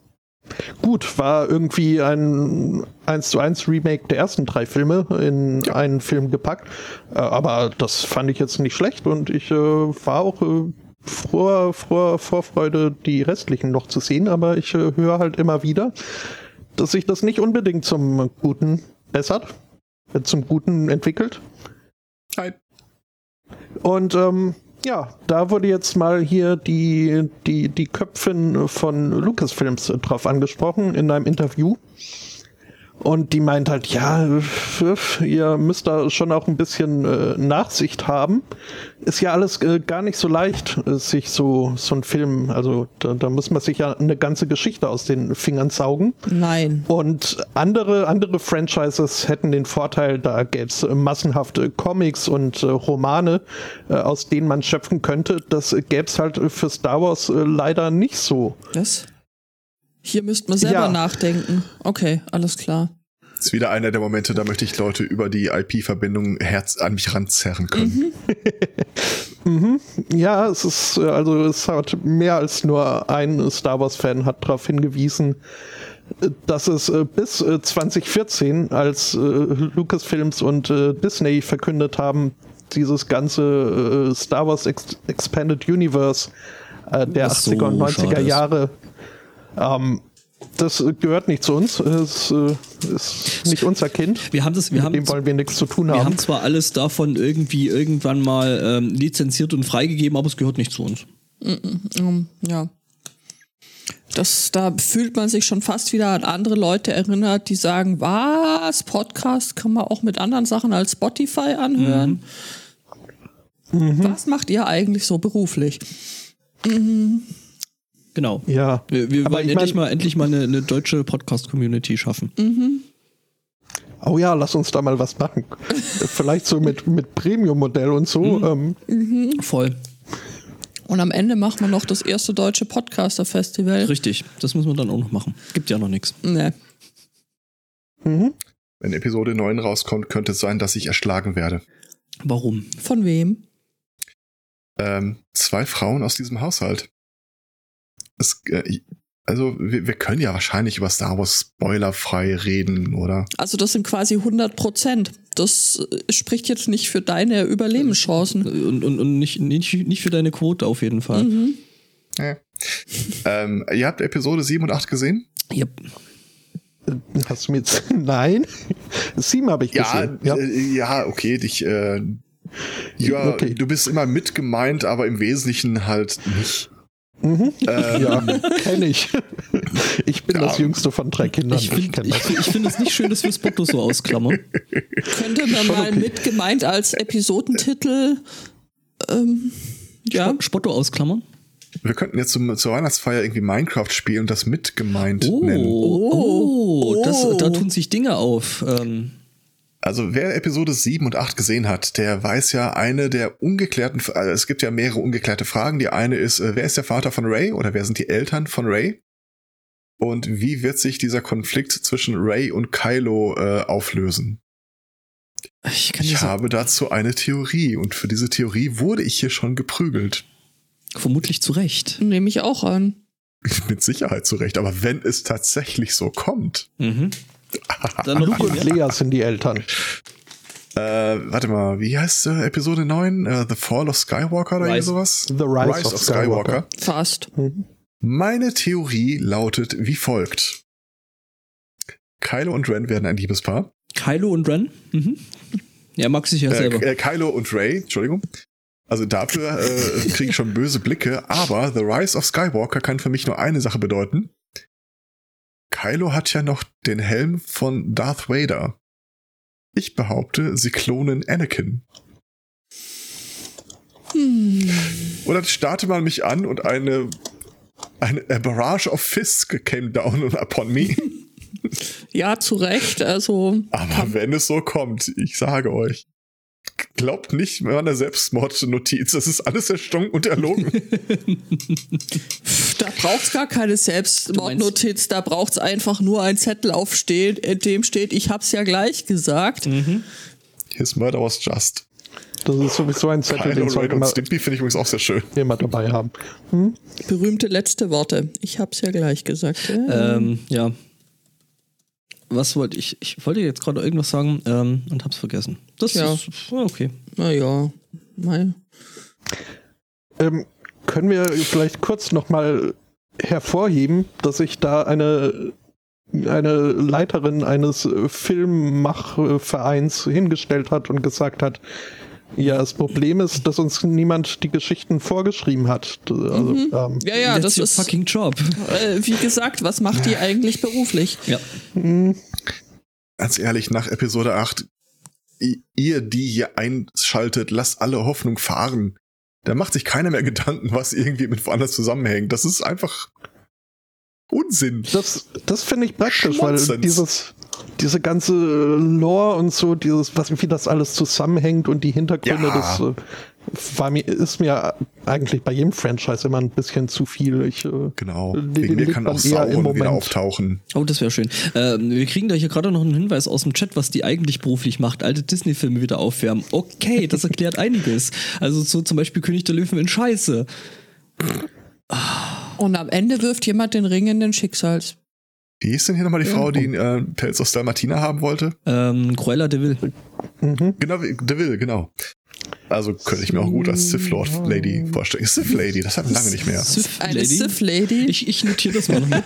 gut, war irgendwie ein 1 zu 1 Remake der ersten drei Filme in Ja. einen Film gepackt. Äh, aber das fand ich jetzt nicht schlecht und ich äh, war auch äh, froher, froher Vorfreude, die restlichen noch zu sehen, aber ich äh, höre halt immer wieder, dass sich das nicht unbedingt zum Guten bessert, äh, zum Guten entwickelt. Nein. Und ähm, ja, da wurde jetzt mal hier die, die, die Köpfin von Lucasfilms drauf angesprochen in einem Interview. Und die meint halt, ja, ihr müsst da schon auch ein bisschen äh, Nachsicht haben. Ist ja alles äh, gar nicht so leicht, äh, sich so, so ein Film, also da, da muss man sich ja eine ganze Geschichte aus den Fingern saugen. Nein. Und andere, andere Franchises hätten den Vorteil, da gäbe es massenhafte Comics und äh, Romane, äh, aus denen man schöpfen könnte. Das gäbe es halt für Star Wars leider nicht so. Was? Hier müsste man selber Ja. nachdenken. Okay, alles klar. Das ist wieder einer der Momente, da möchte ich Leute über die IP-Verbindung Herz an mich ranzerren können. Mhm. Ja, es ist, äh, also es hat mehr als nur ein Star Wars-Fan hat darauf hingewiesen, dass es äh, bis äh, 2014, als äh, Lucasfilms und Disney verkündet haben, dieses ganze Star Wars Ex Expanded Universe der Was so 80er und 90er schade ist. Ähm, das gehört nicht zu uns, es äh, ist nicht unser Kind. Wir haben das, wir Mit haben, dem wollen wir nichts zu tun wir haben. haben zwar alles davon irgendwie irgendwann mal ähm, lizenziert und freigegeben, aber es gehört nicht zu uns. Ja. Das, da fühlt man sich schon fast wieder an andere Leute erinnert, die sagen, was, Podcast kann man auch mit anderen Sachen als Spotify anhören. Was macht ihr eigentlich so beruflich? Genau. ja, Wir, wir Aber wollen ich endlich mein- mal endlich mal eine, eine deutsche Podcast-Community schaffen. Oh ja, lass uns da mal was machen. Vielleicht so mit, mit Premium-Modell und so. Ähm, Voll. Und am Ende machen wir noch das erste deutsche Podcaster-Festival. Richtig. Das müssen wir dann auch noch machen. Gibt ja noch nichts. Ne. mhm. Wenn Episode 9 rauskommt, könnte es sein, dass ich erschlagen werde. Warum? Von wem? Ähm, zwei Frauen aus diesem Haushalt. Es, äh, also, wir, wir können ja wahrscheinlich über Star Wars spoilerfrei reden, oder? Also das sind quasi 100 Prozent. Das äh, spricht jetzt nicht für deine Überlebenschancen. Und, und, und nicht, nicht, nicht für deine Quote auf jeden Fall. Mhm. Ja. ähm, ihr habt Episode 7 und 8 gesehen? Yep. Hast du mir jetzt. Nein. Sieben habe ich Ja, gesehen. Ja. Äh, ja, okay, dich, äh, ja, Okay. du bist immer mit gemeint, aber im Wesentlichen halt nicht. Ähm, Ja, kenne ich. Ich bin Ja. das jüngste von drei Kindern. Ich Ich, finde das. find- ich find es nicht schön, dass wir Spotto so ausklammern. Könnte man mal mit gemeint als Episodentitel. Ähm, ja. Spotto ausklammern? wir könnten jetzt zum, zur Weihnachtsfeier irgendwie Minecraft spielen und das mit gemeint Oh, nennen. oh, Das, Oh. da tun sich Dinge auf. Ähm, Also wer Episode 7 und 8 gesehen hat, der weiß ja eine der ungeklärten, also es gibt ja mehrere ungeklärte Fragen. Die eine ist, äh, wer ist der Vater von Ray oder wer sind die Eltern von Ray? Und wie wird sich dieser Konflikt zwischen Ray und Kylo äh, auflösen? ich kann Ich habe dazu eine Theorie und für diese Theorie wurde ich hier schon geprügelt. vermutlich zu Recht. Nehme ich auch an. Mit Sicherheit zurecht, aber wenn es tatsächlich so kommt, Mhm. Dann noch Luke und. Lea sind die Eltern. äh, warte mal, wie heißt äh, Episode 9? Äh, The Fall of Skywalker oder Rise. sowas? The Rise of Skywalker. Fast. Meine Theorie lautet wie folgt. Kylo und Ren werden ein Liebespaar. Kylo und Ren? Mhm. Ja, mag sich ja Äh, selber. äh, Kylo und Ray, Entschuldigung. Also dafür äh, kriege ich schon böse Blicke, aber The Rise of Skywalker kann für mich nur eine Sache bedeuten. Kylo hat ja noch den Helm von Darth Vader. Ich behaupte, sie klonen Anakin. Hm. Oder starte man mich an und eine, eine a barrage of Fisk came down upon me. Ja, zu Recht. Also, Aber wenn es so kommt, ich sage euch, glaubt nicht an der Selbstmordnotiz. Das ist alles erstunken und erlogen. da braucht's gar keine Selbstmordnotiz. Da braucht's einfach nur ein Zettel aufstehen, in dem steht, ich hab's ja gleich gesagt. His murder was just. Das ist sowieso ein Zettel, Kylo den sollte und man Stimpy finde ich übrigens auch sehr schön. immer dabei haben. Berühmte letzte Worte. Ich hab's ja gleich gesagt. Ja. Ähm, ja. Was wollte ich? Ich wollte jetzt gerade irgendwas sagen ähm, und hab's vergessen. Das Ja. ist ja, okay. Naja. Mal. Ähm, können wir vielleicht kurz nochmal hervorheben, dass sich da eine, eine Leiterin eines Filmmachvereins hingestellt hat und gesagt hat, ja, das Problem ist, dass uns niemand die Geschichten vorgeschrieben hat. Also, ähm, Ja, ja, das ist, fucking job. äh, wie gesagt, was macht die eigentlich beruflich? Ja. Ganz ehrlich, nach Episode 8, i- ihr, die hier einschaltet, lasst alle Hoffnung fahren. Da macht sich keiner mehr Gedanken, was irgendwie mit woanders zusammenhängt. Das ist einfach Unsinn. Das, das finde ich praktisch, weil Schmonzens. dieses, diese ganze Lore und so, dieses, was, wie das alles zusammenhängt und die Hintergründe, Ja. das äh, war mir, ist mir eigentlich bei jedem Franchise immer ein bisschen zu viel. Ich, äh, Genau. Die- Wegen mir kann man auch Sauron wieder Moment. auftauchen. Oh, das wäre schön. Ähm, wir kriegen da hier gerade noch einen Hinweis aus dem Chat, was die eigentlich beruflich macht. Alte Disney-Filme wieder aufwärmen. Okay, das erklärt einiges. Also so zum Beispiel König der Löwen in Scheiße. Und am Ende wirft jemand den Ring in den Schicksals. Wie hieß denn hier nochmal die. Frau, die einen äh, Pelz aus Dalmatina haben wollte? Ähm, Cruella de Vil. mhm. Genau, wie- De Vil, genau. Also könnte ich mir auch gut als Sith Lord Lady vorstellen. Sith Lady, das hatten wir lange nicht mehr. Sith Eine Lady. Sith Lady. Ich, ich notiere das mal noch mit.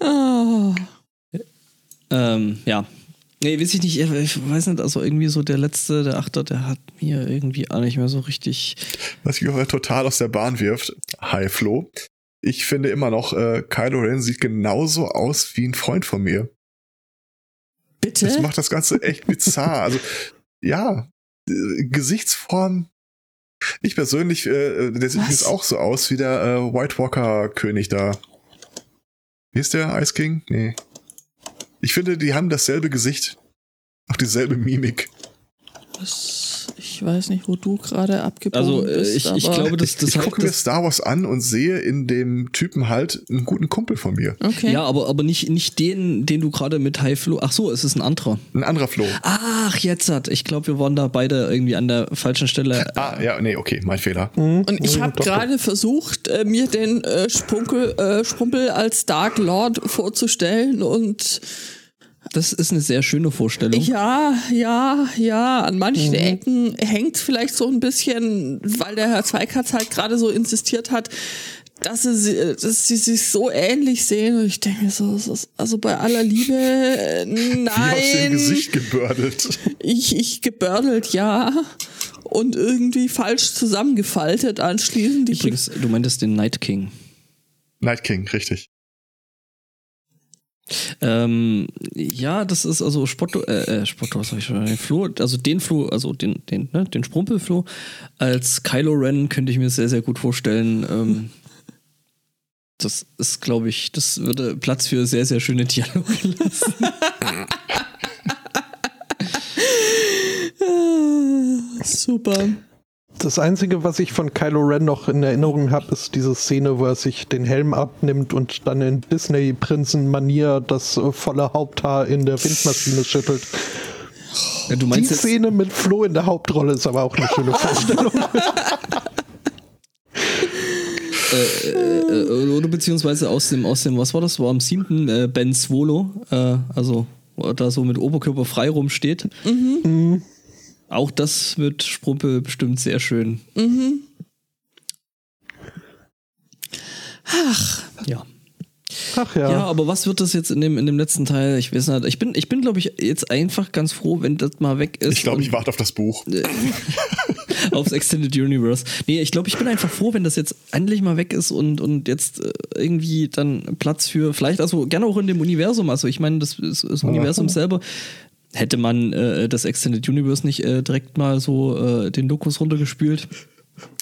Ah. ähm, ja. Nee, weiß ich nicht, ich weiß nicht, also irgendwie so der letzte, der Achter, der hat mir irgendwie auch nicht mehr so richtig. Was mich auch total aus der Bahn wirft. Hi Flo. Ich finde immer noch, äh, Kylo Ren sieht genauso aus wie ein Freund von mir. Das Bitte? macht das Ganze echt bizarr. Also, ja, äh, Gesichtsform. Ich persönlich, äh, der sieht übrigens auch so aus wie der äh, White Walker König da. Wie ist der Ice King? Nee. Ich finde, die haben dasselbe Gesicht. Auch dieselbe Mimik. Das, ich weiß nicht, wo du gerade abgebogen Also, äh, bist. ich, ich aber- glaube, das, das ich hat- gucke mir Star Wars an und sehe in dem Typen halt einen guten Kumpel von mir. Okay. Ja, aber, aber nicht, nicht den, den du gerade mit High Flo. Ach so, es ist ein anderer. Ein anderer Flo. Ach, jetzt hat. Ich glaube, wir waren da beide irgendwie an der falschen Stelle. Ah, ja, nee, okay, mein Fehler. Und ich Mhm, habe gerade versucht, äh, mir den äh, Spunkel, äh, Schrumpel als Dark Lord vorzustellen und Das ist eine sehr schöne Vorstellung. ja, ja, ja, an manchen Mhm. Ecken hängt vielleicht so ein bisschen, weil der Herr Zweikatz halt gerade so insistiert hat, dass sie, dass sie sich so ähnlich sehen und ich denke mir so, es ist- also bei aller Liebe, äh, Wie aus dem nein, Gesicht gebördelt. ich, ich gebördelt, ja. und irgendwie falsch zusammengefaltet anschließend. Übrigens, du meintest den Night King. Night King, richtig. Ähm, ja, das ist also Spotto, äh, äh Spotto, was sag ich schon, den Flo, also den Flo, also den, den, ne, den Sprumpelflo als Kylo Ren könnte ich mir sehr, sehr gut vorstellen. Ähm, das ist, glaube ich, das würde Platz für sehr, sehr schöne Dialoge lassen. Super. Das Einzige, was ich von Kylo Ren noch in Erinnerung habe, ist diese Szene, wo er sich den Helm abnimmt und dann in Disney-Prinzen-Manier das äh, volle Haupthaar in der Windmaschine schüttelt. Ja, Die Szene mit Flo in der Hauptrolle ist aber auch eine schöne Vorstellung. äh, äh, oder beziehungsweise aus dem, aus dem, was war das, war am 7. Äh, Ben Swolo, äh, also wo er da so mit Oberkörper frei rumsteht. Auch das wird Sprumpel bestimmt sehr schön. Ach, Ja. Ach ja. Ja, aber was wird das jetzt in dem, in dem letzten Teil? Ich weiß nicht. Ich bin, ich bin glaube ich, jetzt einfach ganz froh, wenn das mal weg ist. Ich glaube, ich warte auf das Buch. aufs Extended Universe. Nee, ich glaube, ich bin einfach froh, wenn das jetzt endlich mal weg ist und, und jetzt äh, irgendwie dann Platz für, vielleicht also gerne auch in dem Universum. Also ich meine, das, das, das Universum selber. Hätte man äh, das Extended Universe nicht äh, direkt mal so äh, den Lokus runtergespült,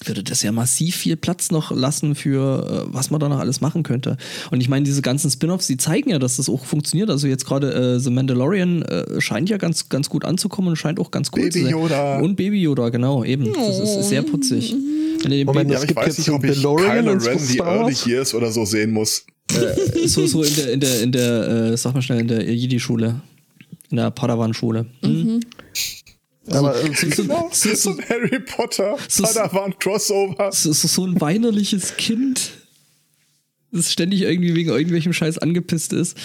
würde das ja massiv viel Platz noch lassen für äh, was man da noch alles machen könnte. Und ich meine, diese ganzen Spin-offs, die zeigen ja, dass das auch funktioniert. Also jetzt gerade äh, The Mandalorian äh, scheint ja ganz, ganz gut anzukommen und scheint auch ganz cool zu Baby sein. Yoda. Und Baby Yoda, genau, eben. Das ist sehr putzig. Moment, Baby, Ja, ich gibt weiß jetzt nicht, ob ich Kylo Ren die Early? Years oder so sehen muss. so, so in der, in der, in der, äh, sag mal schnell, in der Jedi-Schule. In der Padawan-Schule. Hm? aber äh, So, so, Genau, so, so so, ein Harry Potter, so- Padawan Crossover. so, so, so ein weinerliches Kind, das ständig irgendwie wegen irgendwelchem Scheiß angepisst ist.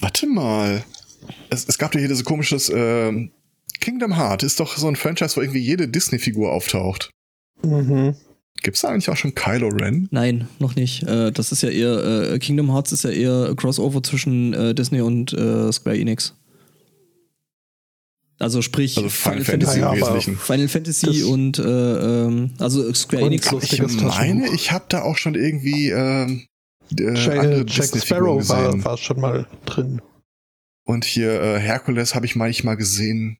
Warte mal. Es, es gab ja hier dieses komisches ähm, Kingdom Heart ist doch so ein Franchise, wo irgendwie jede Disney-Figur auftaucht. mhm. Gibt's da eigentlich auch schon Kylo Ren? Nein, noch nicht. Äh, das ist ja eher, äh, Kingdom Hearts ist ja eher Crossover zwischen äh, Disney und äh, Square Enix. Also sprich Also Final Fantasy Ja, im Wesentlichen. Final Fantasy und äh, ähm, also Square Enix. Ich meine, ich habe da auch schon irgendwie ähm, äh, Jack, Sparrow war, gesehen. war schon mal drin. Und hier äh, Herkules habe ich manchmal gesehen.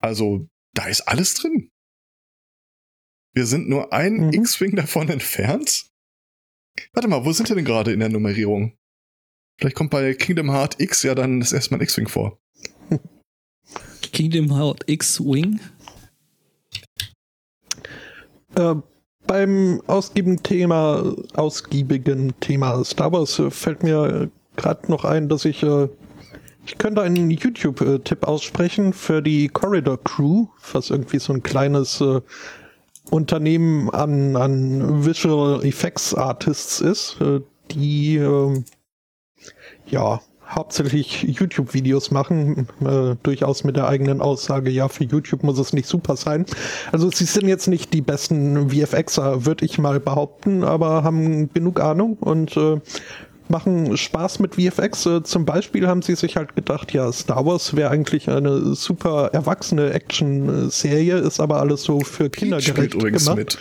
Also, da ist alles drin. Wir sind nur ein Mhm. X-Wing davon entfernt. Warte mal, wo sind wir denn gerade in der Nummerierung? Vielleicht kommt bei Kingdom Heart X ja dann das erste Mal ein X-Wing vor. Kingdom Heart X-Wing. Äh, beim ausgiebigen Thema, ausgiebigen Thema Star Wars äh, fällt mir gerade noch ein, dass ich, äh, ich könnte einen YouTube-Tipp aussprechen für die Corridor Crew, was irgendwie so ein kleines äh, Unternehmen an, an Visual Effects Artists ist, äh, die ähm, ja hauptsächlich YouTube-Videos machen, äh, durchaus mit der eigenen Aussage, ja, für YouTube muss es nicht super sein. Also sie sind jetzt nicht die besten VFXer, würde ich mal behaupten, aber haben genug Ahnung und äh, machen Spaß mit VFX. Äh, zum Beispiel haben sie sich halt gedacht, ja, Star Wars wäre eigentlich eine super erwachsene Action-Serie, ist aber alles so für Kinder gerecht spielt übrigens gemacht. mit.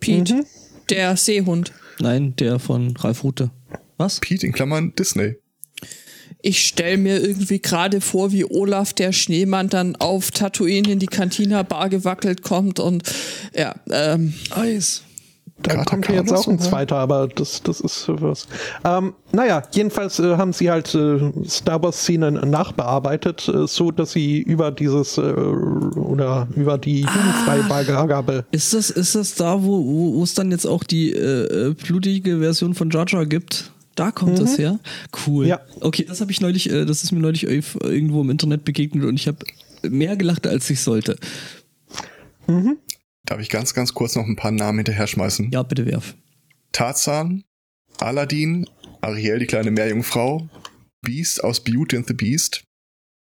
Pete, Mhm. der Seehund. Nein, der von Ralf Rute. Was? Pete in Klammern Disney. Ich stelle mir irgendwie gerade vor, wie Olaf der Schneemann dann auf Tatooine in die Cantina-Bar gewackelt kommt und ja, ähm, Eis. Da Kater kommt ja jetzt auch ein oder? zweiter, aber das, das ist was. Ähm, naja, jedenfalls äh, haben sie halt äh, Star Wars-Szenen nachbearbeitet, äh, so dass sie über dieses äh, oder über die Jugendfreigabe. Ist das, ist das da, wo, wo wo es dann jetzt auch die äh, äh, blutige Version von Jar Jar gibt? Da kommt das her? Cool. Ja. Okay, das habe ich neulich, äh, das ist mir neulich irgendwo im Internet begegnet und ich habe mehr gelacht, als ich sollte. Darf ich ganz, ganz kurz noch ein paar Namen hinterher schmeißen? Ja, bitte werf. Tarzan, Aladdin, Ariel, die kleine Meerjungfrau, Beast aus Beauty and the Beast,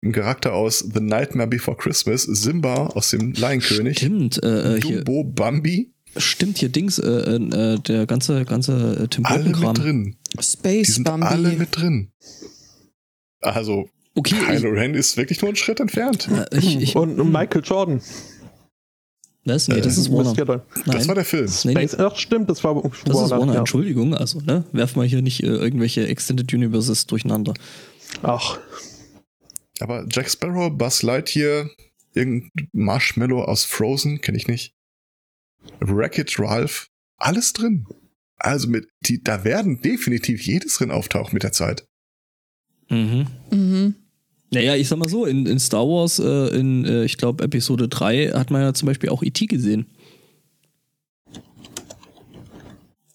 ein Charakter aus The Nightmare Before Christmas, Simba aus dem Lionkönig, Stimmt, äh, äh, hier, Dumbo, Bambi, stimmt hier Dings, äh, äh, der ganze, ganze äh, Tim alle mit drin. Die Space sind Bambi. alle mit drin. Also, Okay, ich, Kylo Ren ist wirklich nur einen Schritt entfernt. äh, ich, ich, Und Michael Jordan. was? Nee, das Äh, ist Warner. Nein. Das war der Film. Nee, nee, Space, ach stimmt, das war das ist Warner, ja. Entschuldigung. Also, ne? Werf mal hier nicht äh, irgendwelche Extended Universes durcheinander. Ach, Aber Jack Sparrow, Buzz Lightyear, irgendein Marshmallow aus Frozen, kenne ich nicht. Wreck-It Ralph, alles drin. Also mit, die, da werden definitiv jedes drin auftauchen mit der Zeit. Mhm. Mhm. Naja, ich sag mal so, in, in Star Wars, äh, in, äh, ich glaube, Episode 3 hat man ja zum Beispiel auch E.T. gesehen.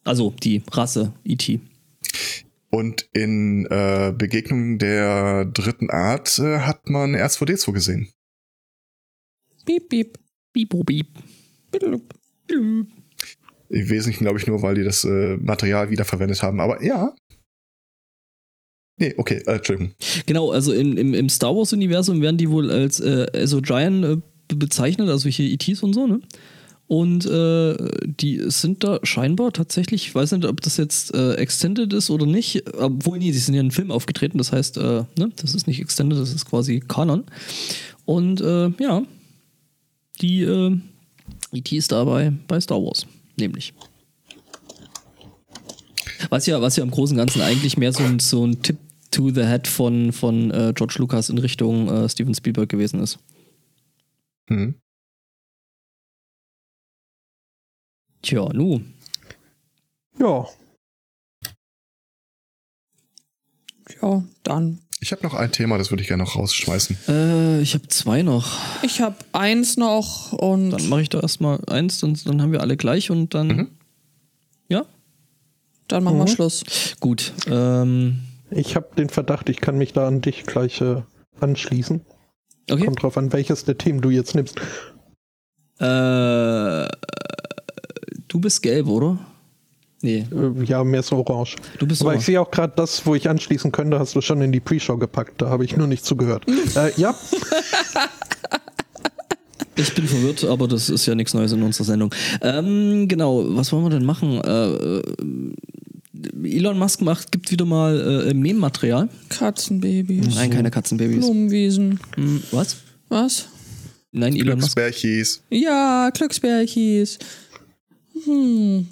Also die Rasse E.T. Und in äh, Begegnungen der dritten Art äh, hat man R2D2 gesehen. Piep, piep. Bipo, biep. Im Wesentlichen glaube ich nur, weil die das äh, Material wiederverwendet haben. Aber ja. Nee, okay, äh, Entschuldigung. Genau, also im, im, im Star Wars-Universum werden die wohl als äh, Esogian äh, be- bezeichnet, also hier ETs und so, ne? Und äh, die sind da scheinbar tatsächlich, ich weiß nicht, ob das jetzt äh, Extended ist oder nicht, obwohl, nee, die sind ja in einem Film aufgetreten, das heißt, äh, ne, das ist nicht Extended, das ist quasi Kanon. Und äh, ja, die äh, ETs dabei bei Star Wars, nämlich. Was ja, was ja im Großen und Ganzen eigentlich mehr so ein, so ein Tipp to the Head von, von äh, George Lucas in Richtung äh, Steven Spielberg gewesen ist. Hm. Tja, nu. ja. Ja, dann. Ich habe noch ein Thema, das würde ich gerne noch rausschmeißen. Äh, ich habe zwei noch. Ich habe eins noch und Dann mache ich da erstmal eins und dann haben wir alle gleich und dann. Mhm. Ja? dann machen wir Mhm. Schluss. Gut. Ähm, Ich habe den Verdacht, ich kann mich da an dich gleich äh, anschließen. okay. Kommt drauf an, welches der Themen du jetzt nimmst. Äh, du bist gelb, oder? Nee, Äh, ja, mehr so orange. du bist Aber so. ich sehe auch gerade das, wo ich anschließen könnte, hast du schon in die Pre-Show gepackt. Da habe ich nur nicht zugehört. äh, ja, Ich bin verwirrt, aber das ist ja nichts Neues in unserer Sendung. Ähm, genau, was wollen wir denn machen? Äh, äh, Elon Musk macht, gibt wieder mal äh, Meme-Material. Katzenbabys, Nein, keine Katzenbabys. Blumenwiesen. Hm, was? Was? Nein, Elon Musk. Glücksbärchis. Ja, Glücksbärchis. Hm.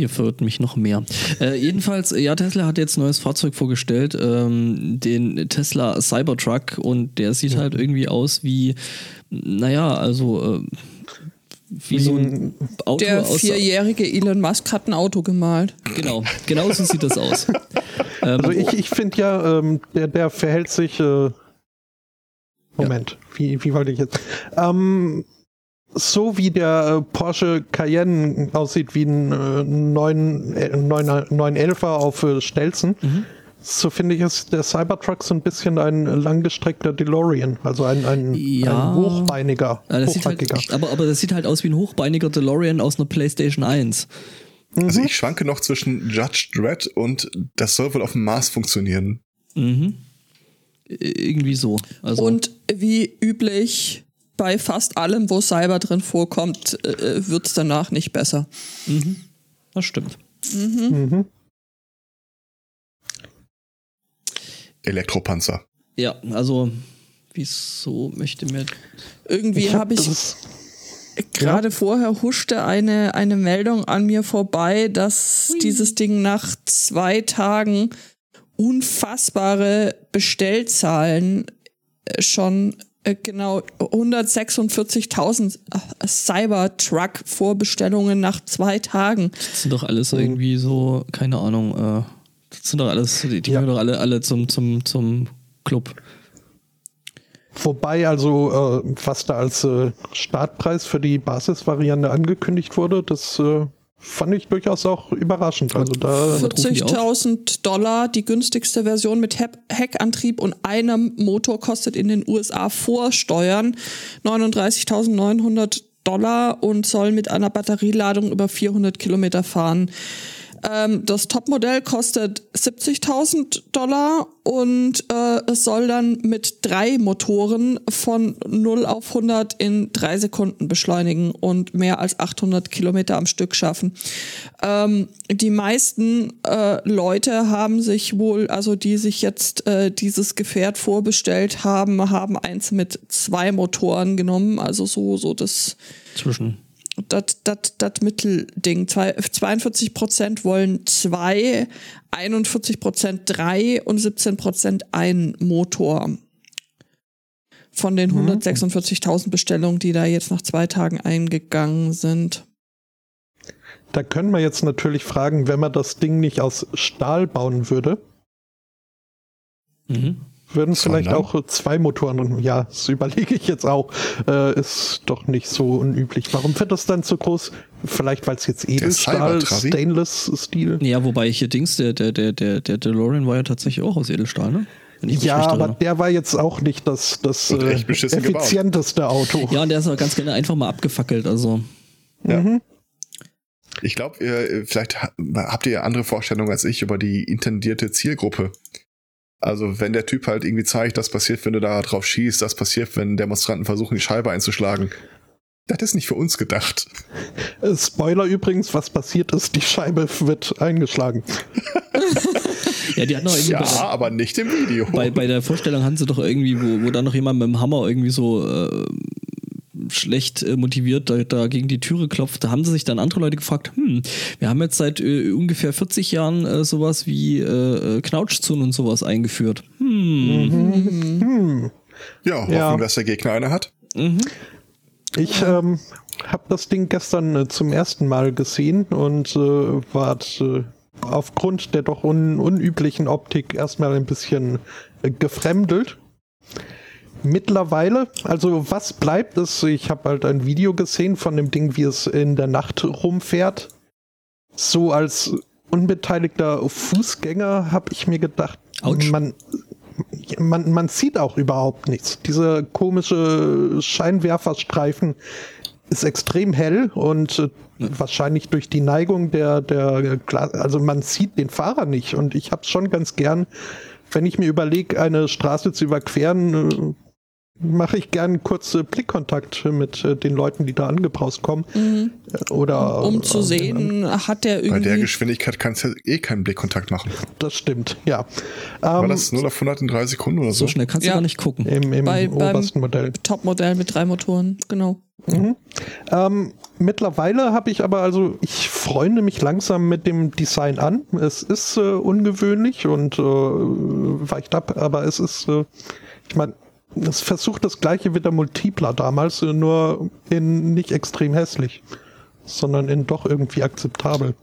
Ihr verwirrt mich noch mehr. Äh, jedenfalls, ja, Tesla hat jetzt ein neues Fahrzeug vorgestellt, ähm, den Tesla Cybertruck und der sieht halt irgendwie aus wie, naja, also äh, wie, so ein Auto Der aus. vierjährige Elon Musk hat ein Auto gemalt. Genau, genau so sieht das aus. ähm, also ich, ich finde ja, ähm, der, der verhält sich. Äh, Moment, wie, wie wollte ich jetzt? Ähm, so wie der äh, Porsche Cayenne aussieht wie ein äh, 9, äh, 9, 911er auf äh, Stelzen, Mhm. so finde ich ist der Cybertruck so ein bisschen ein langgestreckter DeLorean, also ein, ein, Ja. ein hochbeiniger, Ja, das sieht hochbackiger. halt, aber, aber das sieht halt aus wie ein hochbeiniger DeLorean aus einer PlayStation 1. Also ich schwanke noch zwischen Judge Dredd und das soll wohl auf dem Mars funktionieren. Mhm. Irgendwie so. Also, Und wie üblich bei fast allem, wo Cyber drin vorkommt, äh, wird es danach nicht besser. mhm. das stimmt. Mhm. Elektropanzer. Ja, also, wieso möchte mir. Irgendwie Ich hab habe ich gerade vorher huschte eine, eine Meldung an mir vorbei, dass dieses Ding nach zwei Tagen unfassbare Bestellzahlen äh, schon äh, genau 146.000 Cybertruck-Vorbestellungen nach zwei Tagen. Das sind doch alles irgendwie so, keine Ahnung, äh, das sind doch alles, die, die Ja. gehören doch alle, alle zum, zum, zum Club. Wobei also, äh, was da als äh, Startpreis für die Basisvariante angekündigt wurde, das äh, fand ich durchaus auch überraschend. Also da, Was rufen die auf? 40.000 Dollar, die günstigste Version mit Heck- Heckantrieb und einem Motor kostet in den USA vor Steuern 39.900 Dollar und soll mit einer Batterieladung über 400 Kilometer fahren. Ähm, das Topmodell kostet 70.000 Dollar und äh, es soll dann mit drei Motoren von 0 auf 100 in drei Sekunden beschleunigen und mehr als 800 Kilometer am Stück schaffen. Ähm, die meisten äh, Leute haben sich wohl, also die sich jetzt äh, dieses Gefährt vorbestellt haben, haben eins mit zwei Motoren genommen, also so so das Zwischen. Das, Mittelding. Zwei- 42 Prozent wollen zwei, 41 Prozent drei und 17 Prozent ein Motor. Von den 146.000 Bestellungen, die da jetzt nach zwei Tagen eingegangen sind. Da können wir jetzt natürlich fragen, wenn man das Ding nicht aus Stahl bauen würde, Mhm. Würden vielleicht Sondern? auch zwei Motoren drin. Ja, das überlege ich jetzt auch. Äh, ist doch nicht so unüblich. Warum wird das dann so groß? Vielleicht, weil es jetzt Edelstahl? Stainless-Stil. Ja, wobei hier Dings, der, der, der, der, der DeLorean war ja tatsächlich auch aus Edelstahl, ne? Ja, aber der war jetzt auch nicht das, das Und äh, beschissen gebaut. effizienteste Auto. Ja, und der ist auch ganz gerne einfach mal abgefackelt, also. Mhm. Ich glaube, ihr, vielleicht ha- habt ihr ja andere Vorstellungen als ich über die intendierte Zielgruppe. Also, wenn der Typ halt irgendwie zeigt, das passiert, wenn du da drauf schießt, das passiert, wenn Demonstranten versuchen, die Scheibe einzuschlagen. Das ist nicht für uns gedacht. Äh, Spoiler übrigens, was passiert ist, die Scheibe wird eingeschlagen. Ja, die hatten auch irgendwie Ja, bei, der, aber nicht im Video. bei, bei der Vorstellung hatten sie doch irgendwie, wo, wo dann noch jemand mit dem Hammer irgendwie so äh, schlecht äh, motiviert da, da gegen die Türe klopft. Da haben sie sich dann andere Leute gefragt, hm, wir haben jetzt seit äh, ungefähr 40 Jahren äh, sowas wie äh, äh, Knautschzonen und sowas eingeführt. Hm. Hm. ja, hoffen, Ja. dass der Gegner eine hat. Mhm. Ich ähm, habe das Ding gestern äh, zum ersten Mal gesehen und äh, war äh, aufgrund der doch un unüblichen Optik erstmal ein bisschen äh, gefremdelt. Mittlerweile, also was bleibt ist, ich habe halt ein Video gesehen von dem Ding, wie es in der Nacht rumfährt. So als unbeteiligter Fußgänger habe ich mir gedacht, man, man, man sieht auch überhaupt nichts. Diese komische Scheinwerferstreifen ist extrem hell und äh, wahrscheinlich durch die Neigung der, der also man sieht den Fahrer nicht und ich habe schon ganz gern, wenn ich mir überlege, eine Straße zu überqueren, äh, mache ich gern kurze Blickkontakt mit äh, den Leuten, die da angebraust kommen. Mhm. Äh, Oder Um zu äh, sehen, hat der Bei der irgendwie. Geschwindigkeit kannst du ja eh keinen Blickkontakt machen. Das stimmt, ja. War Ähm, das 0 auf 100 in drei Sekunden oder so? So schnell kannst Ja. du gar nicht gucken. Im, im Bei- beim- obersten Modell. Topmodell mit drei Motoren, genau. Mhm. Ähm, mittlerweile habe ich aber also, ich freunde mich langsam mit dem Design an. Es ist äh, ungewöhnlich und äh, weicht ab, aber es ist, äh, ich meine, es versucht das gleiche wie der Multipler damals, nur in nicht extrem hässlich, sondern in doch irgendwie akzeptabel.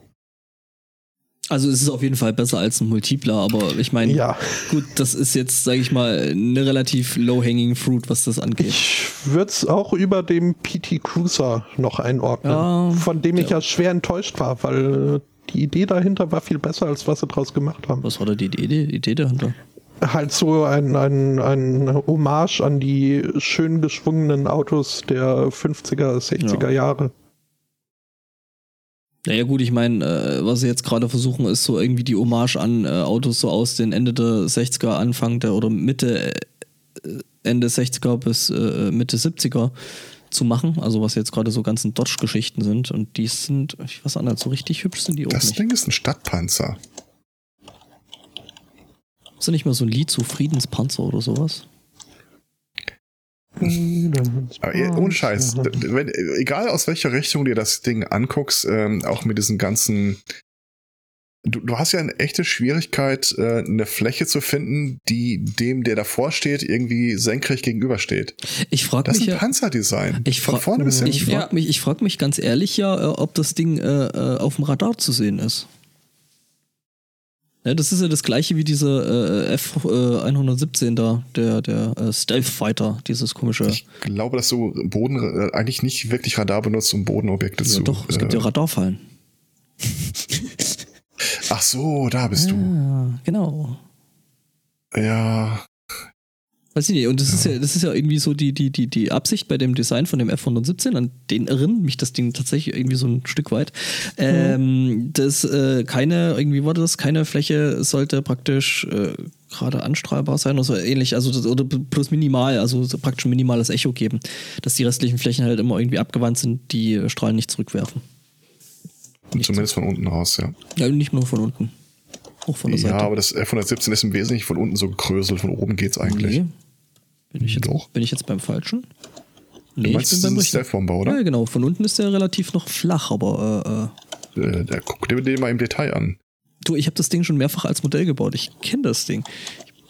Also es ist auf jeden Fall besser als ein Multipler, aber ich meine, Ja, gut, das ist jetzt, sage ich mal, eine relativ low-hanging fruit, was das angeht. ich würde es auch über dem PT Cruiser noch einordnen, Ja, von dem ich ja. ja schwer enttäuscht war, weil die Idee dahinter war viel besser, als was sie draus gemacht haben. was war da die Idee, die Idee dahinter? Halt so ein, ein, ein Hommage an die schön geschwungenen Autos der 50er, 60er Ja. Jahre. Naja gut, ich meine, äh, was sie jetzt gerade versuchen, ist so irgendwie die Hommage an äh, Autos so aus den Ende der 60er, Anfang der oder Mitte, äh, Ende 60er bis äh, Mitte 70er zu machen. Also was jetzt gerade so ganzen Dodge-Geschichten sind. Und die sind, ich weiß nicht, so richtig hübsch sind die auch Das nicht. Ding ist ein Stadtpanzer. Ist da nicht mal so ein Lied zu Friedenspanzer oder sowas? Aber ohne Scheiß, wenn, egal aus welcher Richtung du dir das Ding anguckst, ähm, auch mit diesen ganzen. Du, du hast ja eine echte Schwierigkeit, äh, eine Fläche zu finden, die dem, der davor steht, irgendwie senkrecht gegenübersteht. Ich frage Das ist mich ein ja. Panzerdesign. Ich Von fra- vorne bis hinten. Ich frage Ja. mich, ich frag mich ganz ehrlich ja, äh, ob das Ding äh, äh, auf dem Radar zu sehen ist. Ja, das ist ja das gleiche wie diese äh, F-117 da, der, der äh, Stealth Fighter, dieses komische. Ich glaube, dass du Boden äh, eigentlich nicht wirklich Radar benutzt, um Bodenobjekte ja, zu. doch, es gibt äh, ja Radarfallen. Ach so, da bist du. Ah, genau. Ja. Weiß ich nicht. Und das ist ja, das ist ja irgendwie so die, die, die, die Absicht bei dem Design von dem F117, an den erinnert mich das Ding tatsächlich irgendwie so ein Stück weit. Ähm, das äh, keine, irgendwie wurde das, keine Fläche sollte praktisch äh, gerade anstrahlbar sein oder so ähnlich, also das, oder plus minimal, also so praktisch ein minimales Echo geben, dass die restlichen Flächen halt immer irgendwie abgewandt sind, die Strahlen nicht zurückwerfen. Zumindest von unten raus, ja. Ja, nicht nur von unten. Auch von der Ja, Seite. aber das F117 ist im Wesentlichen von unten so gekröselt, von oben geht's eigentlich. Nee. Bin ich, jetzt, Doch. bin ich jetzt beim Falschen? Du Nee, meinst ich bin beim oder? Ja, genau. Von unten ist der relativ noch flach, aber äh, äh, Äh, guck dir den mal im Detail an. du, ich habe das Ding schon mehrfach als Modell gebaut. Ich kenne das Ding.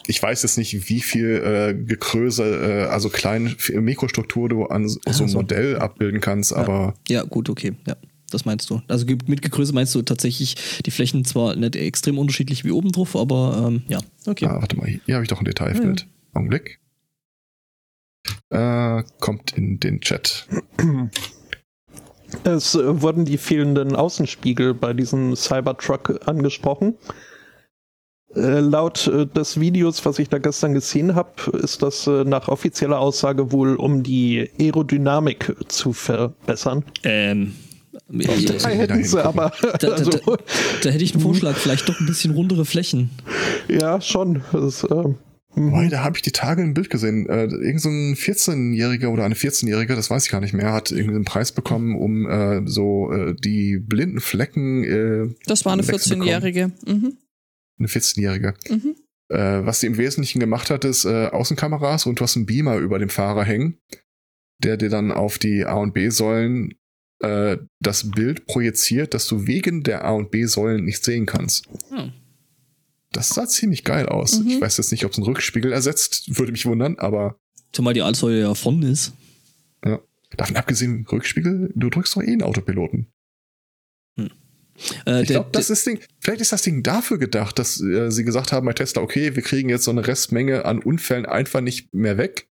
Ich weiß jetzt nicht, wie viel äh, Gekrösel, äh, also kleine Mikrostruktur du an so Ah, so einem. Modell abbilden kannst, aber Ja, gut, okay. Ja, das meinst du. Also mit Gegröße meinst du tatsächlich die Flächen zwar nicht extrem unterschiedlich wie oben drauf, aber ähm, ja, okay. Ah, warte mal, hier habe ich doch ein Detailbild. Augenblick. Äh, kommt in den Chat. Es äh, wurden die fehlenden Außenspiegel bei diesem Cybertruck angesprochen. Äh, laut äh, des Videos, was ich da gestern gesehen habe, ist das äh, nach offizieller Aussage wohl um die Aerodynamik zu verbessern. Ähm, Da hätten sie aber, da, da, also, da, da hätte ich einen Vorschlag, vielleicht doch ein bisschen rundere Flächen. ja, schon. Das, ähm, Wobei, da habe ich die Tage ein Bild gesehen. Äh, irgend so ein 14-Jähriger oder eine 14-Jährige, das weiß ich gar nicht mehr, hat irgendwie einen Preis bekommen, um äh, so äh, die blinden Flecken. Äh, Das war eine wegzubekommen. 14-Jährige. Mhm. Eine 14-Jährige. Mhm. Äh, was sie im Wesentlichen gemacht hat, ist äh, Außenkameras und du hast einen Beamer über dem Fahrer hängen, der dir dann auf die A und B-Säulen äh, das Bild projiziert, dass du wegen der A und B-Säulen nicht sehen kannst. Hm. Das sah ziemlich geil aus. Mhm. Ich weiß jetzt nicht, ob es einen Rückspiegel ersetzt, würde mich wundern, aber Zumal die Allsäule ja vorne ist. davon abgesehen, Rückspiegel, du drückst doch eh einen Autopiloten. Äh, Ich glaube, das ist Ding, vielleicht ist das Ding dafür gedacht, dass äh, sie gesagt haben bei Tesla, okay, wir kriegen jetzt so eine Restmenge an Unfällen einfach nicht mehr weg.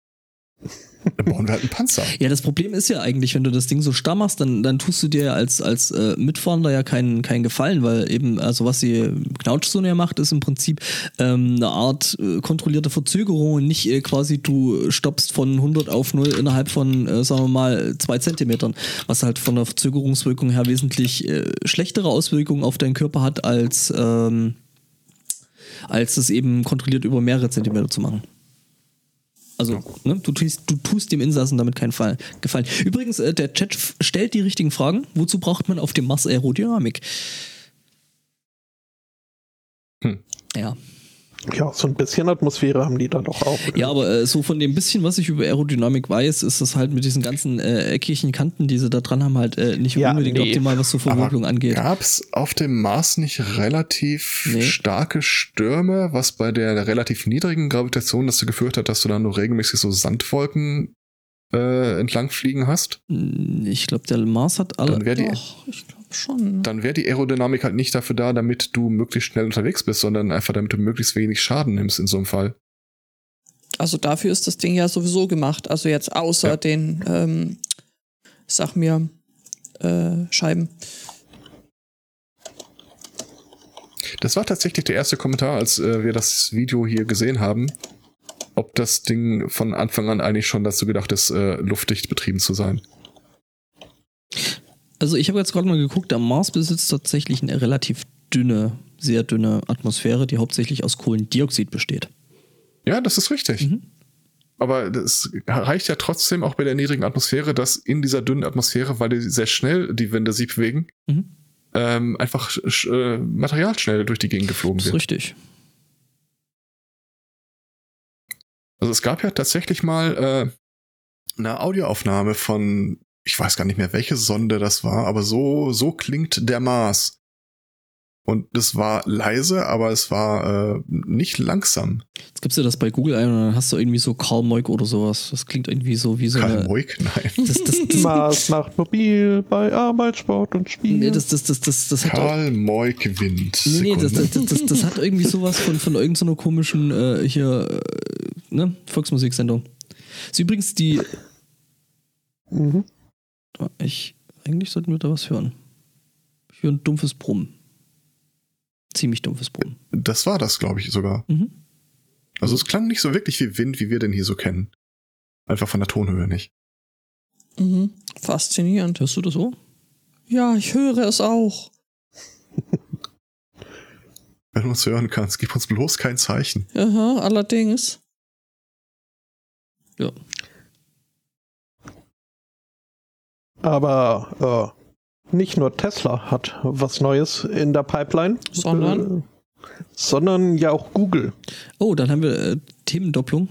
Dann bauen wir halt einen Panzer. Ja, das Problem ist ja eigentlich, wenn du das Ding so starr machst, dann, dann tust du dir als, als äh, Mitfahrender ja keinen, keinen Gefallen, weil eben, also was die Knautschzone ja macht, ist im Prinzip ähm, eine Art äh, kontrollierte Verzögerung und nicht äh, quasi du stoppst von 100 auf 0 innerhalb von, äh, sagen wir mal, zwei Zentimetern, was halt von der Verzögerungswirkung her wesentlich äh, schlechtere Auswirkungen auf deinen Körper hat, als, ähm, als es eben kontrolliert über mehrere Zentimeter zu machen. Also, ne, du, tust, du tust dem Insassen damit keinen Fall, Gefallen. Übrigens, äh, der Chat stellt die richtigen Fragen. Wozu braucht man auf dem Mars Aerodynamik? Hm. Ja. Ja, so ein bisschen Atmosphäre haben die da doch auch. Ja, aber äh, so von dem bisschen, was ich über Aerodynamik weiß, ist das halt mit diesen ganzen äh, eckigen Kanten, die sie da dran haben, halt äh, nicht Ja, unbedingt nee. optimal, was so Verwirbelung angeht. Gab es auf dem Mars nicht relativ Nee. starke Stürme, was bei der relativ niedrigen Gravitation dazu geführt hat, dass du dann nur regelmäßig so Sandwolken äh, entlang fliegen hast? Ich glaube, der Mars hat alle. Dann wär die- Doch, ich glaube schon. Dann wäre die Aerodynamik halt nicht dafür da, damit du möglichst schnell unterwegs bist, sondern einfach damit du möglichst wenig Schaden nimmst in so einem Fall. Also dafür ist das Ding ja sowieso gemacht. Also jetzt außer Ja. den, ähm, sag mir, äh, Scheiben. Das war tatsächlich der erste Kommentar, als äh, wir das Video hier gesehen haben, ob das Ding von Anfang an eigentlich schon dazu gedacht ist, äh, luftdicht betrieben zu sein. Also ich habe jetzt gerade mal geguckt, der Mars besitzt tatsächlich eine relativ dünne, sehr dünne Atmosphäre, die hauptsächlich aus Kohlendioxid besteht. Ja, das ist richtig. Mhm. Aber das reicht ja trotzdem auch bei der niedrigen Atmosphäre, dass in dieser dünnen Atmosphäre, weil die sehr schnell die Winde sich bewegen, Mhm. ähm, einfach äh, Material schnell durch die Gegend geflogen Das ist wird. richtig. Also es gab ja tatsächlich mal äh, eine Audioaufnahme von, ich weiß gar nicht mehr, welche Sonde das war, aber so, so klingt der Mars. Und es war leise, aber es war äh, nicht langsam. Jetzt gibst du das bei Google ein und dann hast du irgendwie so Karl Moik oder sowas. Das klingt irgendwie so wie so Karl eine. Moik, nein. Das, das, das, Mars macht mobil bei Arbeit, Sport und Spiel. nee, das, das, das, das, das hat. Karl Moik Wind. Nee, nee, das, das, das, das, das hat irgendwie sowas von, von irgendeiner komischen äh, hier, äh, ne, Volksmusiksendung. Ist übrigens die. Mhm. Ich. Eigentlich sollten wir da was hören. Ich höre ein dumpfes Brummen. Ziemlich dumpfes Brummen. Das war das, glaube ich, sogar. Mhm. Also es klang nicht so wirklich wie Wind, wie wir den hier so kennen. Einfach von der Tonhöhe nicht. Mhm. Faszinierend. Hörst du das so? Ja, ich höre es auch. Wenn du uns hören kannst, gib uns bloß kein Zeichen. Aha, allerdings. Ja. Aber äh, nicht nur Tesla hat was Neues in der Pipeline, Sondern? äh, sondern ja auch Google. Oh, dann haben wir äh, Themendopplung.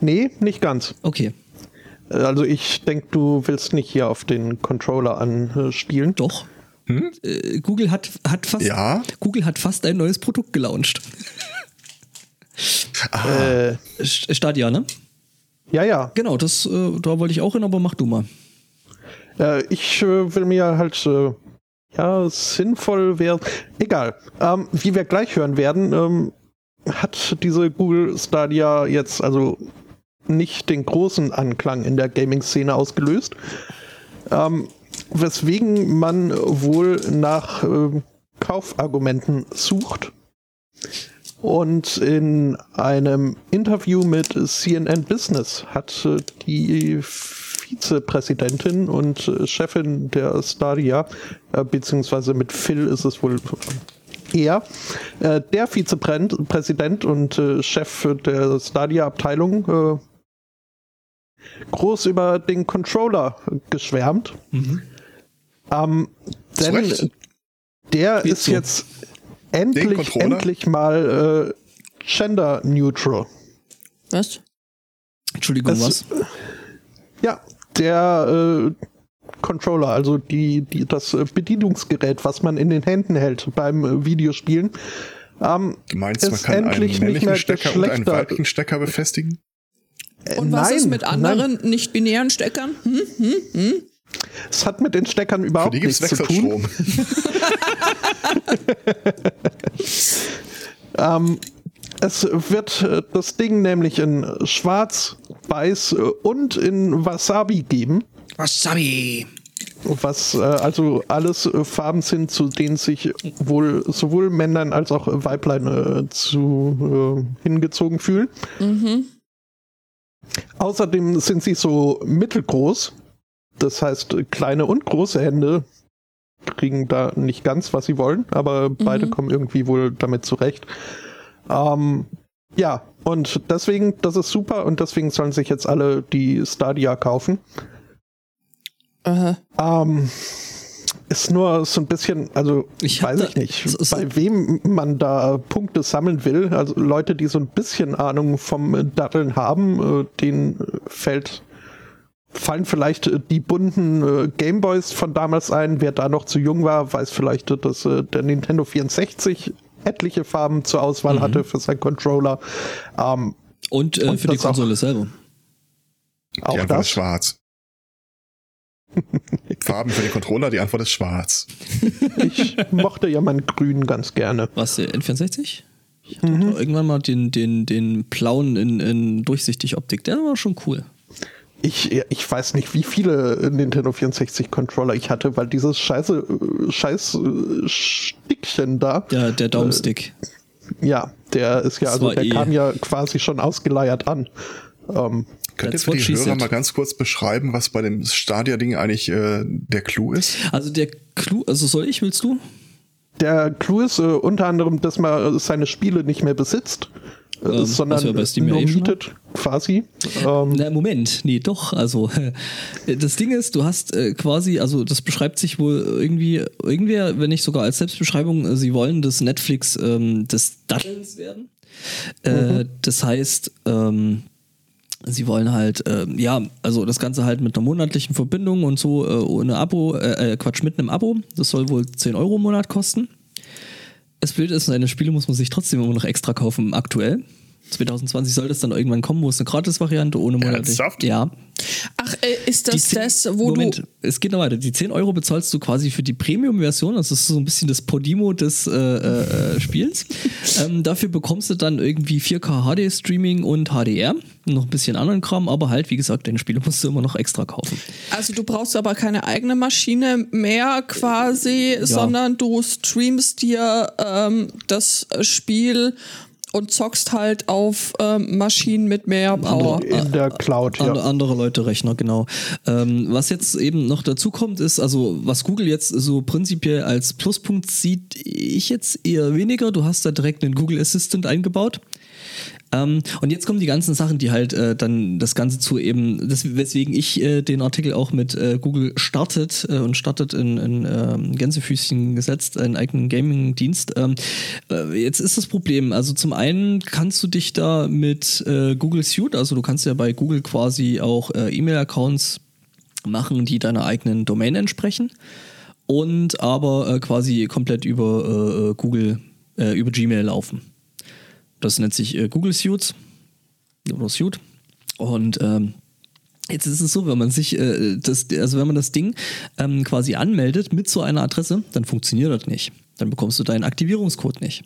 Nee, nicht ganz. Okay. Also ich denke, du willst nicht hier auf den Controller anspielen. Doch. Hm? Äh, Google hat, hat fast Ja. Google hat fast ein neues Produkt gelauncht. Ah, Äh, St- Stadia, ne? ja, ja. Genau, das, äh, da wollte ich auch hin, aber mach du mal. Äh, ich äh, will mir halt, äh, ja, sinnvoll wäre. Egal. Ähm, wie wir gleich hören werden, ähm, hat diese Google Stadia jetzt also nicht den großen Anklang in der Gaming-Szene ausgelöst. Ähm, weswegen man wohl nach ähm, Kaufargumenten sucht. Und in einem Interview mit CNN Business hat äh, die Vizepräsidentin und äh, Chefin der Stadia, äh, beziehungsweise mit Phil ist es wohl er, äh, der Vizepräsident und Chef der Stadia-Abteilung, groß über den Controller geschwärmt. Ähm, Zu denn der Geht ist so. jetzt endlich, endlich mal äh, gender neutral. Was? Entschuldigung, Es- was? Ja, der äh, Controller, also die, die, das äh, Bedienungsgerät, was man in den Händen hält beim äh, Videospielen. Ähm, du meinst, man ist kann einen männlichen Stecker und einen weiblichen Stecker befestigen? äh, Und was ist nein, mit nein, anderen nicht-binären Steckern? Hm? Hm? Hm? Es hat mit den Steckern Für überhaupt die gibt's nichts zu tun. Wechselstrom. Ähm, es wird äh, das Ding nämlich in Schwarz, Weiß äh, und in Wasabi geben. Wasabi. Was äh, also alles Farben sind, zu denen sich wohl sowohl Männlein als auch Weiblein zu hingezogen fühlen. Außerdem sind sie so mittelgroß. Das heißt, kleine und große Hände kriegen da nicht ganz, was sie wollen, aber beide kommen irgendwie wohl damit zurecht. Ähm, ja, und deswegen, das ist super und deswegen sollen sich jetzt alle die Stadia kaufen. Äh, Ähm, ist nur so ein bisschen, also Ich weiß ich nicht, so- so- bei wem man da Punkte sammeln will. Also Leute, die so ein bisschen Ahnung vom Datteln haben, äh, denen äh, fällt fallen vielleicht äh, die bunten äh, Gameboys von damals ein. Wer da noch zu jung war, weiß vielleicht, dass äh, der Nintendo 64 etliche Farben zur Auswahl Mhm. hatte für seinen Controller. Ähm, Und, äh, Und für die das auch- Konsole selber. auch die Antwort das. ist schwarz. Farben für den Controller, die Antwort ist schwarz. Ich mochte ja mein Grün ganz gerne. Was, der N64? Ich hatte Mhm. doch irgendwann mal den, den, den blauen in, in durchsichtig Optik. Der war schon cool. Ich, ich weiß nicht, wie viele Nintendo 64 Controller ich hatte, weil dieses scheiße, äh, scheiß äh, Stickchen da, Der, der Daumenstick. ja, der ist ja, Das also der eh- kam ja quasi schon ausgeleiert an. Ähm, Könnt ihr für die Hörer mal ganz kurz beschreiben, was bei dem Stadia-Ding eigentlich äh, der Clou ist? Also der Clou, also soll ich, willst du? Der Clou ist äh, unter anderem, dass man äh, seine Spiele nicht mehr besitzt, äh, Ähm, was sondern wir Steam ja nur mietet, quasi. Ähm, Na, Moment, nee, doch. Also, das Ding ist, du hast äh, quasi, also das beschreibt sich wohl irgendwie, irgendwer, wenn nicht sogar als Selbstbeschreibung, äh, sie wollen das Netflix ähm, des Dattelns werden. Äh, das heißt, ähm, sie wollen halt, ähm, ja, also das Ganze halt mit einer monatlichen Verbindung und so, äh, ohne Abo, äh, äh, Quatsch, mit einem Abo. Das soll wohl 10 Euro im Monat kosten. Das Blöde ist, seine Spiele muss man sich trotzdem immer noch extra kaufen, aktuell. 2020 soll das dann irgendwann kommen, wo es eine Gratis-Variante ohne monatlich. Ernsthaft? Ja. ach, äh, ist das 10 das, wo Moment, du. es geht noch weiter. Die 10 Euro bezahlst du quasi für die Premium-Version. Das ist so ein bisschen das Podimo des äh, äh, äh, Spiels. ähm, dafür bekommst du dann irgendwie 4K HD-Streaming und HDR. Noch ein bisschen anderen Kram, aber halt, wie gesagt, deine Spiele musst du immer noch extra kaufen. Also du brauchst aber keine eigene Maschine mehr quasi, sondern du streamst dir ähm, das Spiel und zockst halt auf ähm, Maschinen mit mehr Power. In der Cloud, ja. And, andere Leute Rechner, genau. Ähm, was jetzt eben noch dazu kommt, ist, also was Google jetzt so prinzipiell als Pluspunkt sieht, ich jetzt eher weniger. Du hast da direkt einen Google Assistant eingebaut. Ähm, und jetzt kommen die ganzen Sachen, die halt äh, dann das Ganze zu eben, das, weswegen ich äh, den Artikel auch mit äh, Google startet äh, und startet in, in ähm, Gänsefüßchen gesetzt, einen eigenen Gaming-Dienst. Ähm, äh, jetzt ist das Problem, also zum einen kannst du dich da mit äh, Google Suite, also du kannst ja bei Google quasi auch E-Mail-Accounts machen, die deiner eigenen Domain entsprechen und aber quasi komplett über Google, über Gmail laufen. Das nennt sich äh, Google Suits oder Suite. Und ähm, Jetzt ist es so, wenn man sich äh, das, also wenn man das Ding ähm, quasi anmeldet mit so einer Adresse, dann funktioniert das nicht. Dann bekommst du deinen Aktivierungscode nicht.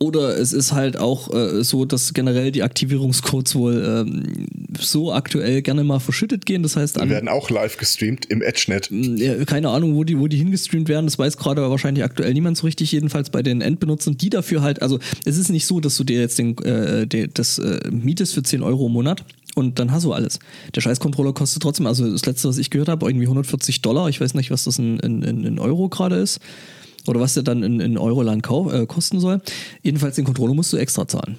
Oder es ist halt auch äh, so, dass generell die Aktivierungscodes wohl ähm, so aktuell gerne mal verschüttet gehen. Das heißt, die werden auch live gestreamt im EdgeNet. Ja, keine Ahnung, wo die, wo die hingestreamt werden. Das weiß gerade wahrscheinlich aktuell niemand so richtig. Jedenfalls bei den Endbenutzern, die dafür halt, also es ist nicht so, dass du dir jetzt den, äh, den, das äh, mietest für 10 Euro im Monat und dann hast du alles. Der Scheiß-Controller kostet trotzdem, also das letzte, was ich gehört habe, irgendwie 140 Dollar. Ich weiß nicht, was das in, in, in Euro gerade ist oder was der dann in, in Euroland äh, kosten soll. Jedenfalls den Controller musst du extra zahlen.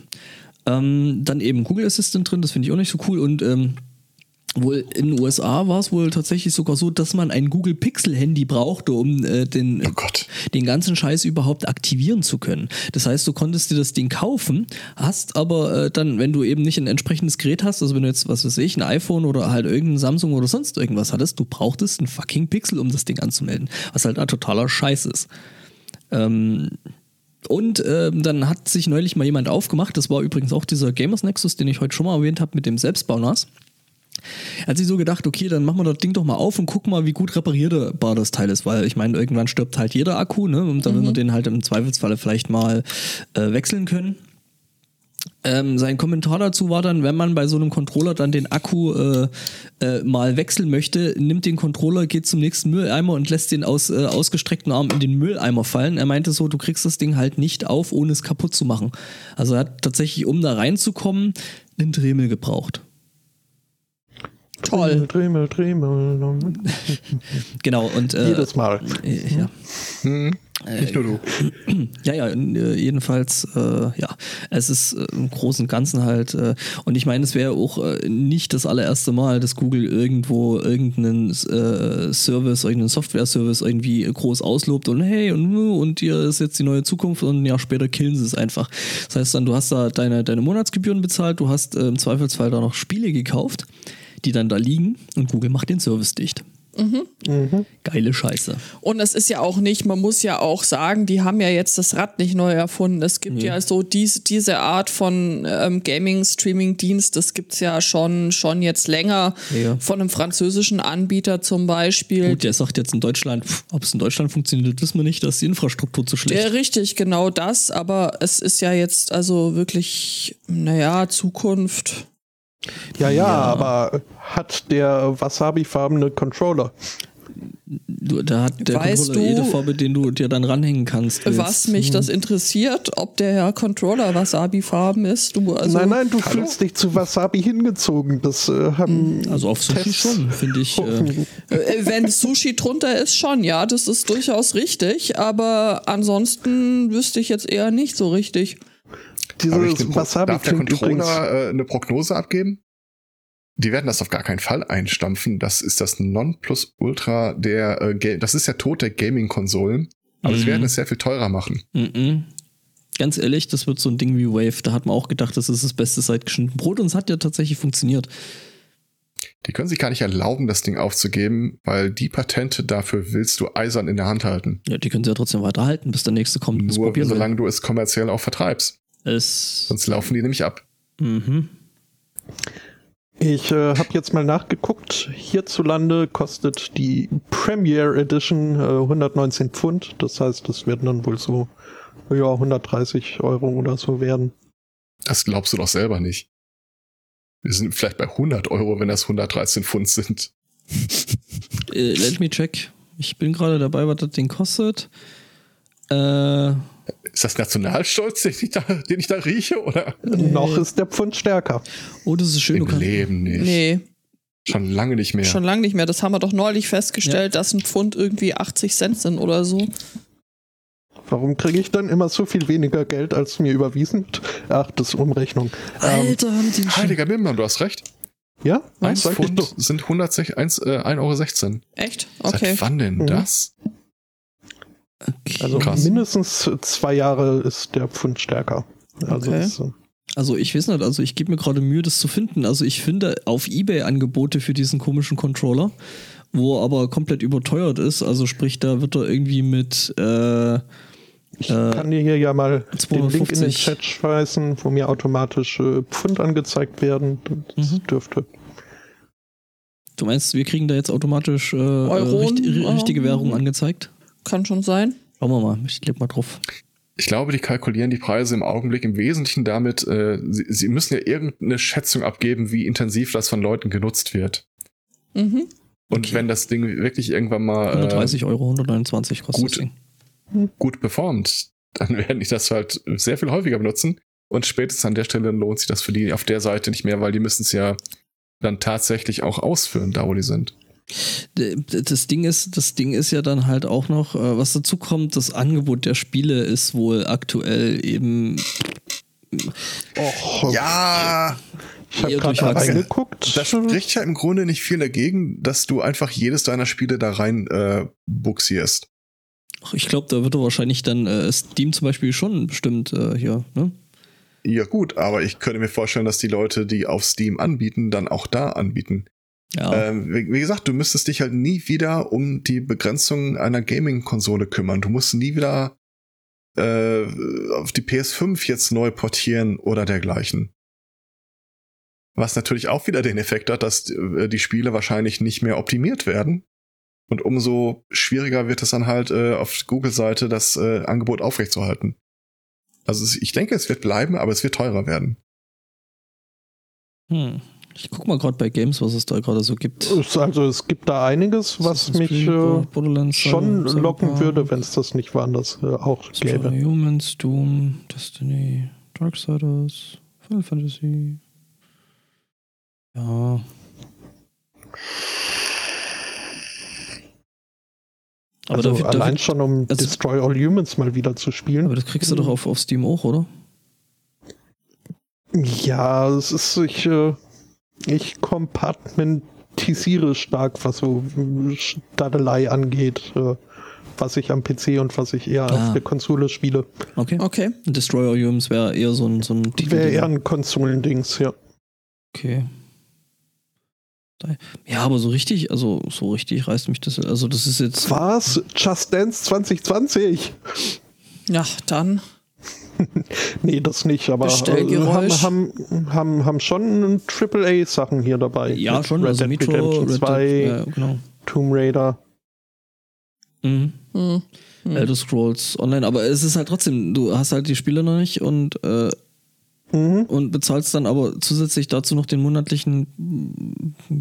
Ähm, dann eben Google Assistant drin, das finde ich auch nicht so cool und ähm, Wohl in den USA war es wohl tatsächlich sogar so, dass man ein Google Pixel Handy brauchte, um äh, den, oh den ganzen Scheiß überhaupt aktivieren zu können. Das heißt, du konntest dir das Ding kaufen, hast aber äh, dann, wenn du eben nicht ein entsprechendes Gerät hast, also wenn du jetzt, was weiß ich, ein iPhone oder halt irgendein Samsung oder sonst irgendwas hattest, du brauchtest ein fucking Pixel, um das Ding anzumelden. Was halt ein totaler Scheiß ist. Ähm, und ähm, dann hat sich neulich mal jemand aufgemacht, das war übrigens auch dieser Gamers Nexus, den ich heute schon mal erwähnt habe mit dem Selbstbau-NAS. Er hat sich so gedacht, okay, dann machen wir das Ding doch mal auf und gucken mal, wie gut reparierbar das Teil ist, weil ich meine, irgendwann stirbt halt jeder Akku, ne? Und dann mhm. will man den halt im Zweifelsfalle vielleicht mal äh, wechseln können. Ähm, sein Kommentar dazu war dann, wenn man bei so einem Controller dann den Akku äh, äh, mal wechseln möchte, nimmt den Controller, geht zum nächsten Mülleimer und lässt den aus äh, ausgestreckten Arm in den Mülleimer fallen. Er meinte so, du kriegst das Ding halt nicht auf, ohne es kaputt zu machen. Also er hat tatsächlich, um da reinzukommen, einen Dremel gebraucht. Toll. Dremel, Dremel. genau, und äh, jedes Mal. Äh, ja. Hm. Nicht nur du. Ja, ja, äh, jedenfalls, äh, ja, es ist äh, im Großen und Ganzen halt, äh, und ich meine, es wäre auch äh, nicht das allererste Mal, dass Google irgendwo irgendeinen äh, Service, irgendeinen Software-Service irgendwie groß auslobt und hey, und, und hier ist jetzt die neue Zukunft und ein Jahr später killen sie es einfach. Das heißt dann, du hast da deine, deine Monatsgebühren bezahlt, du hast im Zweifelsfall da noch Spiele gekauft die dann da liegen und Google macht den Service dicht. Mhm. Mhm. Geile Scheiße. Und es ist ja auch nicht, man muss ja auch sagen, die haben ja jetzt das Rad nicht neu erfunden. Es gibt mhm. ja so dies, diese Art von ähm, Gaming-Streaming-Dienst, das gibt es ja schon, schon jetzt länger ja. von einem französischen Anbieter zum Beispiel. Gut, der sagt jetzt in Deutschland, ob es in Deutschland funktioniert, wissen wir nicht, dass die Infrastruktur zu schlecht. Ja, richtig, genau das. Aber es ist ja jetzt also wirklich, naja, Zukunft. Ja, ja, ja, aber hat der Wasabi-farbene Controller? Du, da hat der weißt Controller du, jede Farbe, den du dir dann ranhängen kannst. Jetzt. Was mich das interessiert, ob der Controller Wasabi-farben ist. Du, also nein, nein, du Hallo? fühlst dich zu Wasabi hingezogen. Das äh, haben hm. Also auf Sushi schon, finde ich. Äh, äh, Wenn Sushi drunter ist, schon, ja, das ist durchaus richtig. Aber ansonsten wüsste ich jetzt eher nicht so richtig dieses Wasabi Darf der Controller äh, eine Prognose abgeben? Die werden das auf gar keinen Fall einstampfen. Das ist das Nonplusultra der, äh, das ist der Tod der Gaming-Konsolen. Aber mhm. sie werden es sehr viel teurer machen. Mhm. Ganz ehrlich, das wird so ein Ding wie Wave. Da hat man auch gedacht, das ist das Beste seit geschnitten Brot und es hat ja tatsächlich funktioniert. Die können sich gar nicht erlauben, das Ding aufzugeben, weil die Patente dafür willst du eisern in der Hand halten. Ja, die können sie ja trotzdem weiterhalten, bis der nächste kommt. Nur solange will. du es kommerziell auch vertreibst. Es Sonst laufen die nämlich ab. Mhm. Ich äh, habe jetzt mal nachgeguckt. Hierzulande kostet die Premier Edition äh, 119 Pfund. Das heißt, das werden dann wohl so ja, 130 Euro oder so werden. Das glaubst du doch selber nicht. Wir sind vielleicht bei 100 Euro, wenn das 113 Pfund sind. äh, let me check. Ich bin gerade dabei, was das Ding kostet. Äh, Ist das Nationalstolz, den ich da, den ich da rieche? Oder? Noch ist der Pfund stärker. Oh, das ist schön. Im Leben nicht. Nee, Schon lange nicht mehr. schon lange nicht mehr. Das haben wir doch neulich festgestellt, dass ein Pfund irgendwie 80 Cent sind oder so. Warum kriege ich dann immer so viel weniger Geld, als mir überwiesen wird? Ach, das ist Umrechnung. Ähm, Alter, haben die Heiliger Bimbam, du hast recht. ja, ich Pfund sind 106, eins, äh, 1,16 Euro. Echt? Okay. Seit wann denn Mhm. das? Also Krass. mindestens zwei Jahre ist der Pfund stärker. Also Okay. das, äh, Also ich weiß nicht, also ich gebe mir gerade Mühe, das zu finden. Also ich finde auf Ebay Angebote für diesen komischen Controller, wo er aber komplett überteuert ist. Also sprich, da wird er irgendwie mit äh, ich Äh, kann dir hier ja mal den Link in den 250. Chat schmeißen, wo mir automatisch äh, Pfund angezeigt werden. Das Mhm. dürfte. Du meinst, wir kriegen da jetzt automatisch äh, richt richtige Währung angezeigt? Kann schon sein. Schauen wir mal, ich leg mal drauf. Ich glaube, die kalkulieren die Preise im Augenblick im Wesentlichen damit, äh, sie, sie müssen ja irgendeine Schätzung abgeben, wie intensiv das von Leuten genutzt wird. Mhm. Und Okay. wenn das Ding wirklich irgendwann mal äh, 130 Euro, 129 kostet gut. das Ding. gut performt, dann werden die das halt sehr viel häufiger benutzen. Und spätestens an der Stelle lohnt sich das für die auf der Seite nicht mehr, weil die müssen es ja dann tatsächlich auch ausführen, da wo die sind. Das Ding ist, das Ding ist ja dann halt auch noch, äh, was dazu kommt, das Angebot der Spiele ist wohl aktuell eben Och, Ja, ich habe gerade reingeguckt. das spricht ja im Grunde nicht viel dagegen, dass du einfach jedes deiner Spiele da rein äh, buxierst. Ich glaube, da wird er wahrscheinlich dann äh, Steam zum Beispiel schon bestimmt äh, hier, ne? Ja gut, aber ich könnte mir vorstellen, dass die Leute, die auf Steam anbieten, dann auch da anbieten. Ja. Ähm, wie, wie gesagt, du müsstest dich halt nie wieder um die Begrenzung einer Gaming-Konsole kümmern. Du musst nie wieder äh, auf die PS5 jetzt neu portieren oder dergleichen. Was natürlich auch wieder den Effekt hat, dass äh, die Spiele wahrscheinlich nicht mehr optimiert werden. Und umso schwieriger wird es dann halt äh, auf Google-Seite das äh, Angebot aufrechtzuerhalten. Also ich denke, es wird bleiben, aber es wird teurer werden. Hm. Ich guck mal gerade bei Games, was es da gerade so gibt. Also es gibt da einiges, was mich äh, Borderlands, schon locken würde, wenn es das nicht woanders äh, auch gäbe. Humans, Doom, Destiny, Darksiders, Final Fantasy. Ja. Aber, also dafür, allein dafür, schon, um also- Destroy All Humans mal wieder zu spielen. aber das kriegst du doch auf, auf Steam auch, oder? Ja, es ist, ich, äh, ich kompartmentisiere stark, was so Stadelei angeht, äh, was ich am PC und was ich eher Ah. auf der Konsole spiele. Okay. Okay. Destroyer Humans wäre eher so ein, so ein Titel, Wäre eher ein Konsolendings, ja. Okay. Ja, aber so richtig, also so richtig reißt mich das. Also das ist jetzt. Was? Just Dance 2020? Ja, dann. Nee, das nicht, aber äh, Bestellgeräusch. haben, haben, haben, haben schon AAA-Sachen hier dabei. Ja, Mit schon, Red also Dead Metro, Redemption Red 2, Dead, ja, genau. Tomb Raider. Mhm. Hm. Hm. Elder Scrolls Online, aber es ist halt trotzdem, du hast halt die Spiele noch nicht und, äh, Mhm. und bezahlst dann aber zusätzlich dazu noch den monatlichen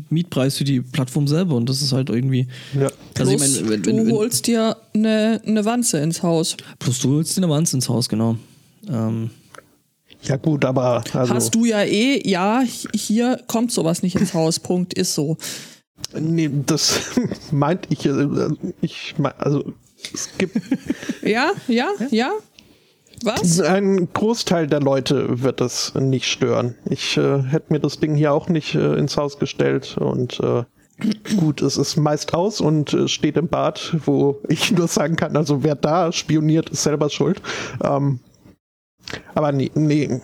Mietpreis für die Plattform selber und das ist halt irgendwie. Ja. Also ich Plus, meine, wenn, du wenn, wenn, holst dir eine, eine Wanze ins Haus. plus du holst dir eine Wanze ins Haus, genau. Ähm, ja, gut, aber also, Hast du ja eh, ja, hier kommt sowas nicht ins Haus. Punkt, ist so. Nee, das meint ich. äh, Ich mein, also es gibt Ja, ja, ja. Was? ein Großteil der Leute wird das nicht stören. Ich äh, hätte mir das Ding hier auch nicht äh, ins Haus gestellt und äh, gut, es ist meist aus und äh, steht im Bad, wo ich nur sagen kann, also wer da spioniert, ist selber schuld. Ähm, aber nee, nee.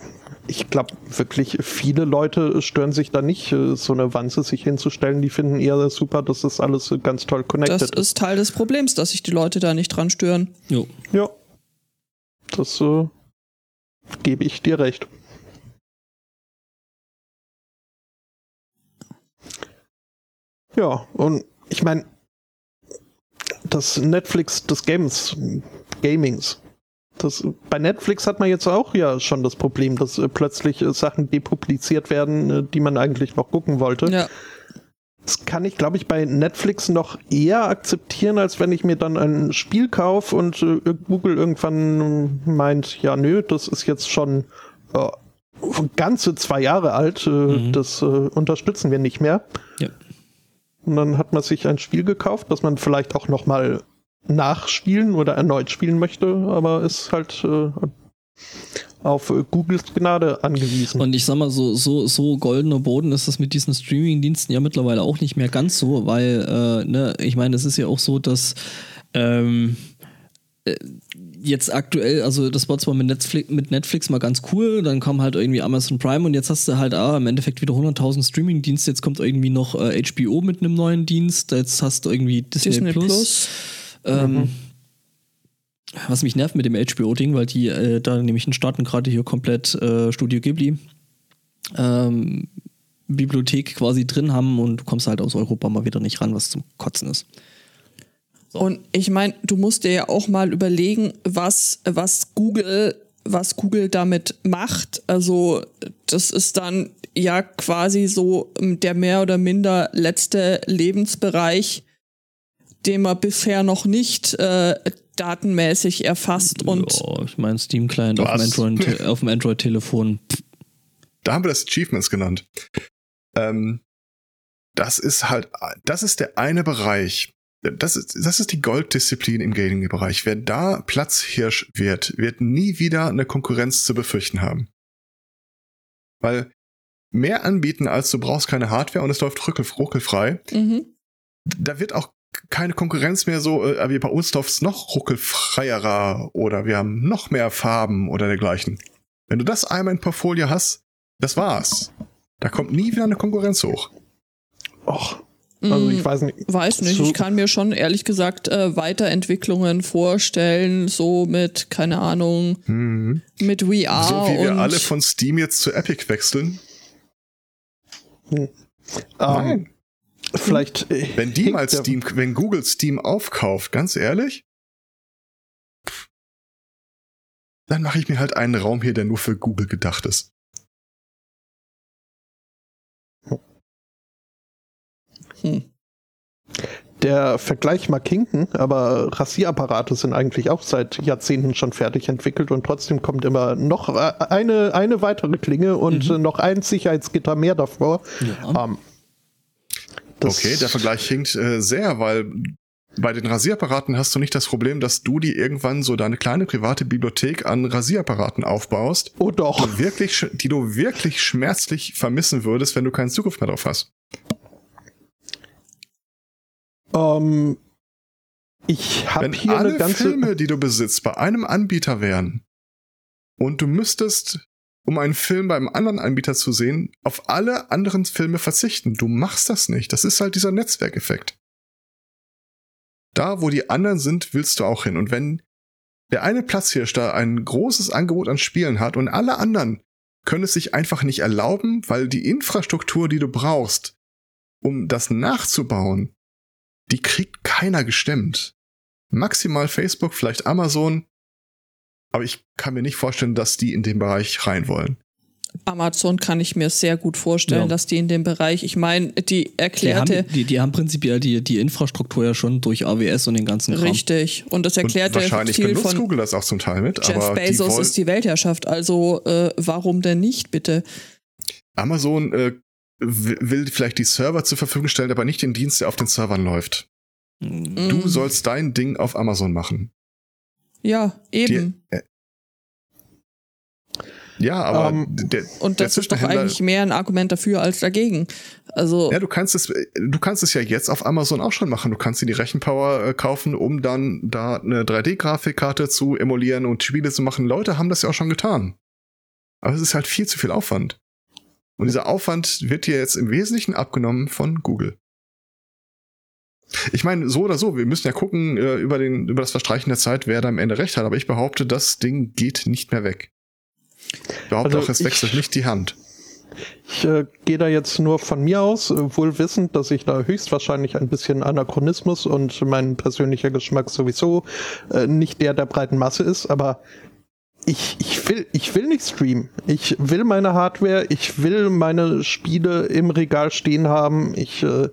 Ich glaube wirklich, viele Leute stören sich da nicht, äh, so eine Wanze sich hinzustellen. Die finden eher super, dass das alles ganz toll connected Das ist Teil des Problems, dass sich die Leute da nicht dran stören. jo. Ja. Das äh, gebe ich dir recht. Ja, und ich meine, das Netflix des Games, Gamings. Das, bei Netflix hat man jetzt auch ja schon das Problem, dass äh, plötzlich äh, Sachen depubliziert werden, äh, die man eigentlich noch gucken wollte. Ja. Das kann ich, glaube ich, bei Netflix noch eher akzeptieren, als wenn ich mir dann ein Spiel kaufe und äh, Google irgendwann meint, ja, nö, das ist jetzt schon äh, ganze zwei Jahre alt, äh, mhm. das unterstützen wir nicht mehr. Ja. Und dann hat man sich ein Spiel gekauft, das man vielleicht auch noch mal nachspielen oder erneut spielen möchte, aber ist halt äh, auf Googles Gnade angewiesen. Und ich sag mal, so, so, so goldener Boden ist das mit diesen Streaming-Diensten ja mittlerweile auch nicht mehr ganz so, weil, äh, ne, ich meine, es ist ja auch so, dass ähm, äh, jetzt aktuell, also das war zwar mit Netflix, mit Netflix mal ganz cool, dann kam halt irgendwie Amazon Prime und jetzt hast du halt ah, im Endeffekt wieder 100.000 Streaming-Dienste, jetzt kommt irgendwie noch äh, HBO mit einem neuen Dienst, jetzt hast du irgendwie Disney, Disney Plus. Plus. Ähm, mhm was mich nervt mit dem HBO-Ding, weil die äh, da nämlich in Staaten gerade hier komplett äh, Studio Ghibli ähm, Bibliothek quasi drin haben und du kommst halt aus Europa mal wieder nicht ran, was zum Kotzen ist. So. Und ich meine, du musst dir ja auch mal überlegen, was, was Google, was Google damit macht. Also, das ist dann ja quasi so der mehr oder minder letzte Lebensbereich, den man bisher noch nicht äh, datenmäßig erfasst und. Ja, ich meine Steam Client auf dem, Android, auf dem Android-Telefon. Da haben wir das Achievements genannt. Ähm, das ist halt, das ist der eine Bereich. Das ist, das ist die Golddisziplin im Gaming-Bereich. Wer da Platzhirsch wird, wird nie wieder eine Konkurrenz zu befürchten haben. Weil mehr anbieten, als du brauchst keine Hardware und es läuft ruckelfrei. Mhm. Da wird auch keine Konkurrenz mehr so, äh, wie bei uns läuft's noch ruckelfreierer oder wir haben noch mehr Farben oder dergleichen. Wenn du das einmal in Portfolio hast, das war's. Da kommt nie wieder eine Konkurrenz hoch. Och. Also ich mm, weiß nicht. Weiß nicht. Ich kann mir schon ehrlich gesagt äh, Weiterentwicklungen vorstellen, so mit, keine Ahnung, mhm. mit VR. So wie wir alle von Steam jetzt zu Epic wechseln. Hm. Nein. Vielleicht. Äh, wenn die mal Steam, wenn Google Steam aufkauft, ganz ehrlich, dann mache ich mir halt einen Raum hier, der nur für Google gedacht ist. Hm. Der Vergleich mag hinken, aber Rasierapparate sind eigentlich auch seit Jahrzehnten schon fertig entwickelt und trotzdem kommt immer noch äh, eine, eine weitere Klinge und mhm. noch ein Sicherheitsgitter mehr davor. Ja. Ähm, das okay, der Vergleich hinkt äh, sehr, weil bei den Rasierapparaten hast du nicht das Problem, dass du dir irgendwann so deine kleine private Bibliothek an Rasierapparaten aufbaust. Oh doch. Die, wirklich, die du wirklich schmerzlich vermissen würdest, wenn du keinen Zugriff mehr drauf hast. Ähm, ich habe hier alle eine ganze Filme, die du besitzt, bei einem Anbieter wären und du müsstest um einen Film beim anderen Anbieter zu sehen, auf alle anderen Filme verzichten. Du machst das nicht. Das ist halt dieser Netzwerkeffekt. Da, wo die anderen sind, willst du auch hin. Und wenn der eine Platzhirsch da ein großes Angebot an Spielen hat und alle anderen können es sich einfach nicht erlauben, weil die Infrastruktur, die du brauchst, um das nachzubauen, die kriegt keiner gestemmt. Maximal Facebook, vielleicht Amazon, aber ich kann mir nicht vorstellen, dass die in den Bereich rein wollen. Amazon kann ich mir sehr gut vorstellen, ja. dass die in dem Bereich, ich meine, die erklärte. Die haben, die, die haben prinzipiell die, die Infrastruktur ja schon durch AWS und den ganzen Kram. Richtig. Und das erklärte und wahrscheinlich viel benutzt von Google das auch zum Teil mit. Jeff aber Bezos die ist die Weltherrschaft. Also äh, warum denn nicht, bitte? Amazon äh, will vielleicht die Server zur Verfügung stellen, aber nicht den Dienst, der auf den Servern läuft. Mhm. Du sollst dein Ding auf Amazon machen. Ja, eben. Die, äh, ja, aber um, ähm, der, und das der ist doch eigentlich mehr ein Argument dafür als dagegen. Also ja, du kannst es, du kannst es ja jetzt auf Amazon auch schon machen. Du kannst dir die Rechenpower äh, kaufen, um dann da eine 3D-Grafikkarte zu emulieren und Spiele zu machen. Leute haben das ja auch schon getan. Aber es ist halt viel zu viel Aufwand. Und dieser Aufwand wird dir jetzt im Wesentlichen abgenommen von Google. Ich meine, so oder so, wir müssen ja gucken äh, über, den, über das Verstreichen der Zeit, wer da am Ende recht hat. Aber ich behaupte, das Ding geht nicht mehr weg. Ich behaupte also auch, es ich, wechselt nicht die Hand. Ich äh, gehe da jetzt nur von mir aus, äh, wohl wissend, dass ich da höchstwahrscheinlich ein bisschen Anachronismus und mein persönlicher Geschmack sowieso äh, nicht der der breiten Masse ist, aber ich, ich, will, ich will nicht streamen. Ich will meine Hardware, ich will meine Spiele im Regal stehen haben. Ich äh,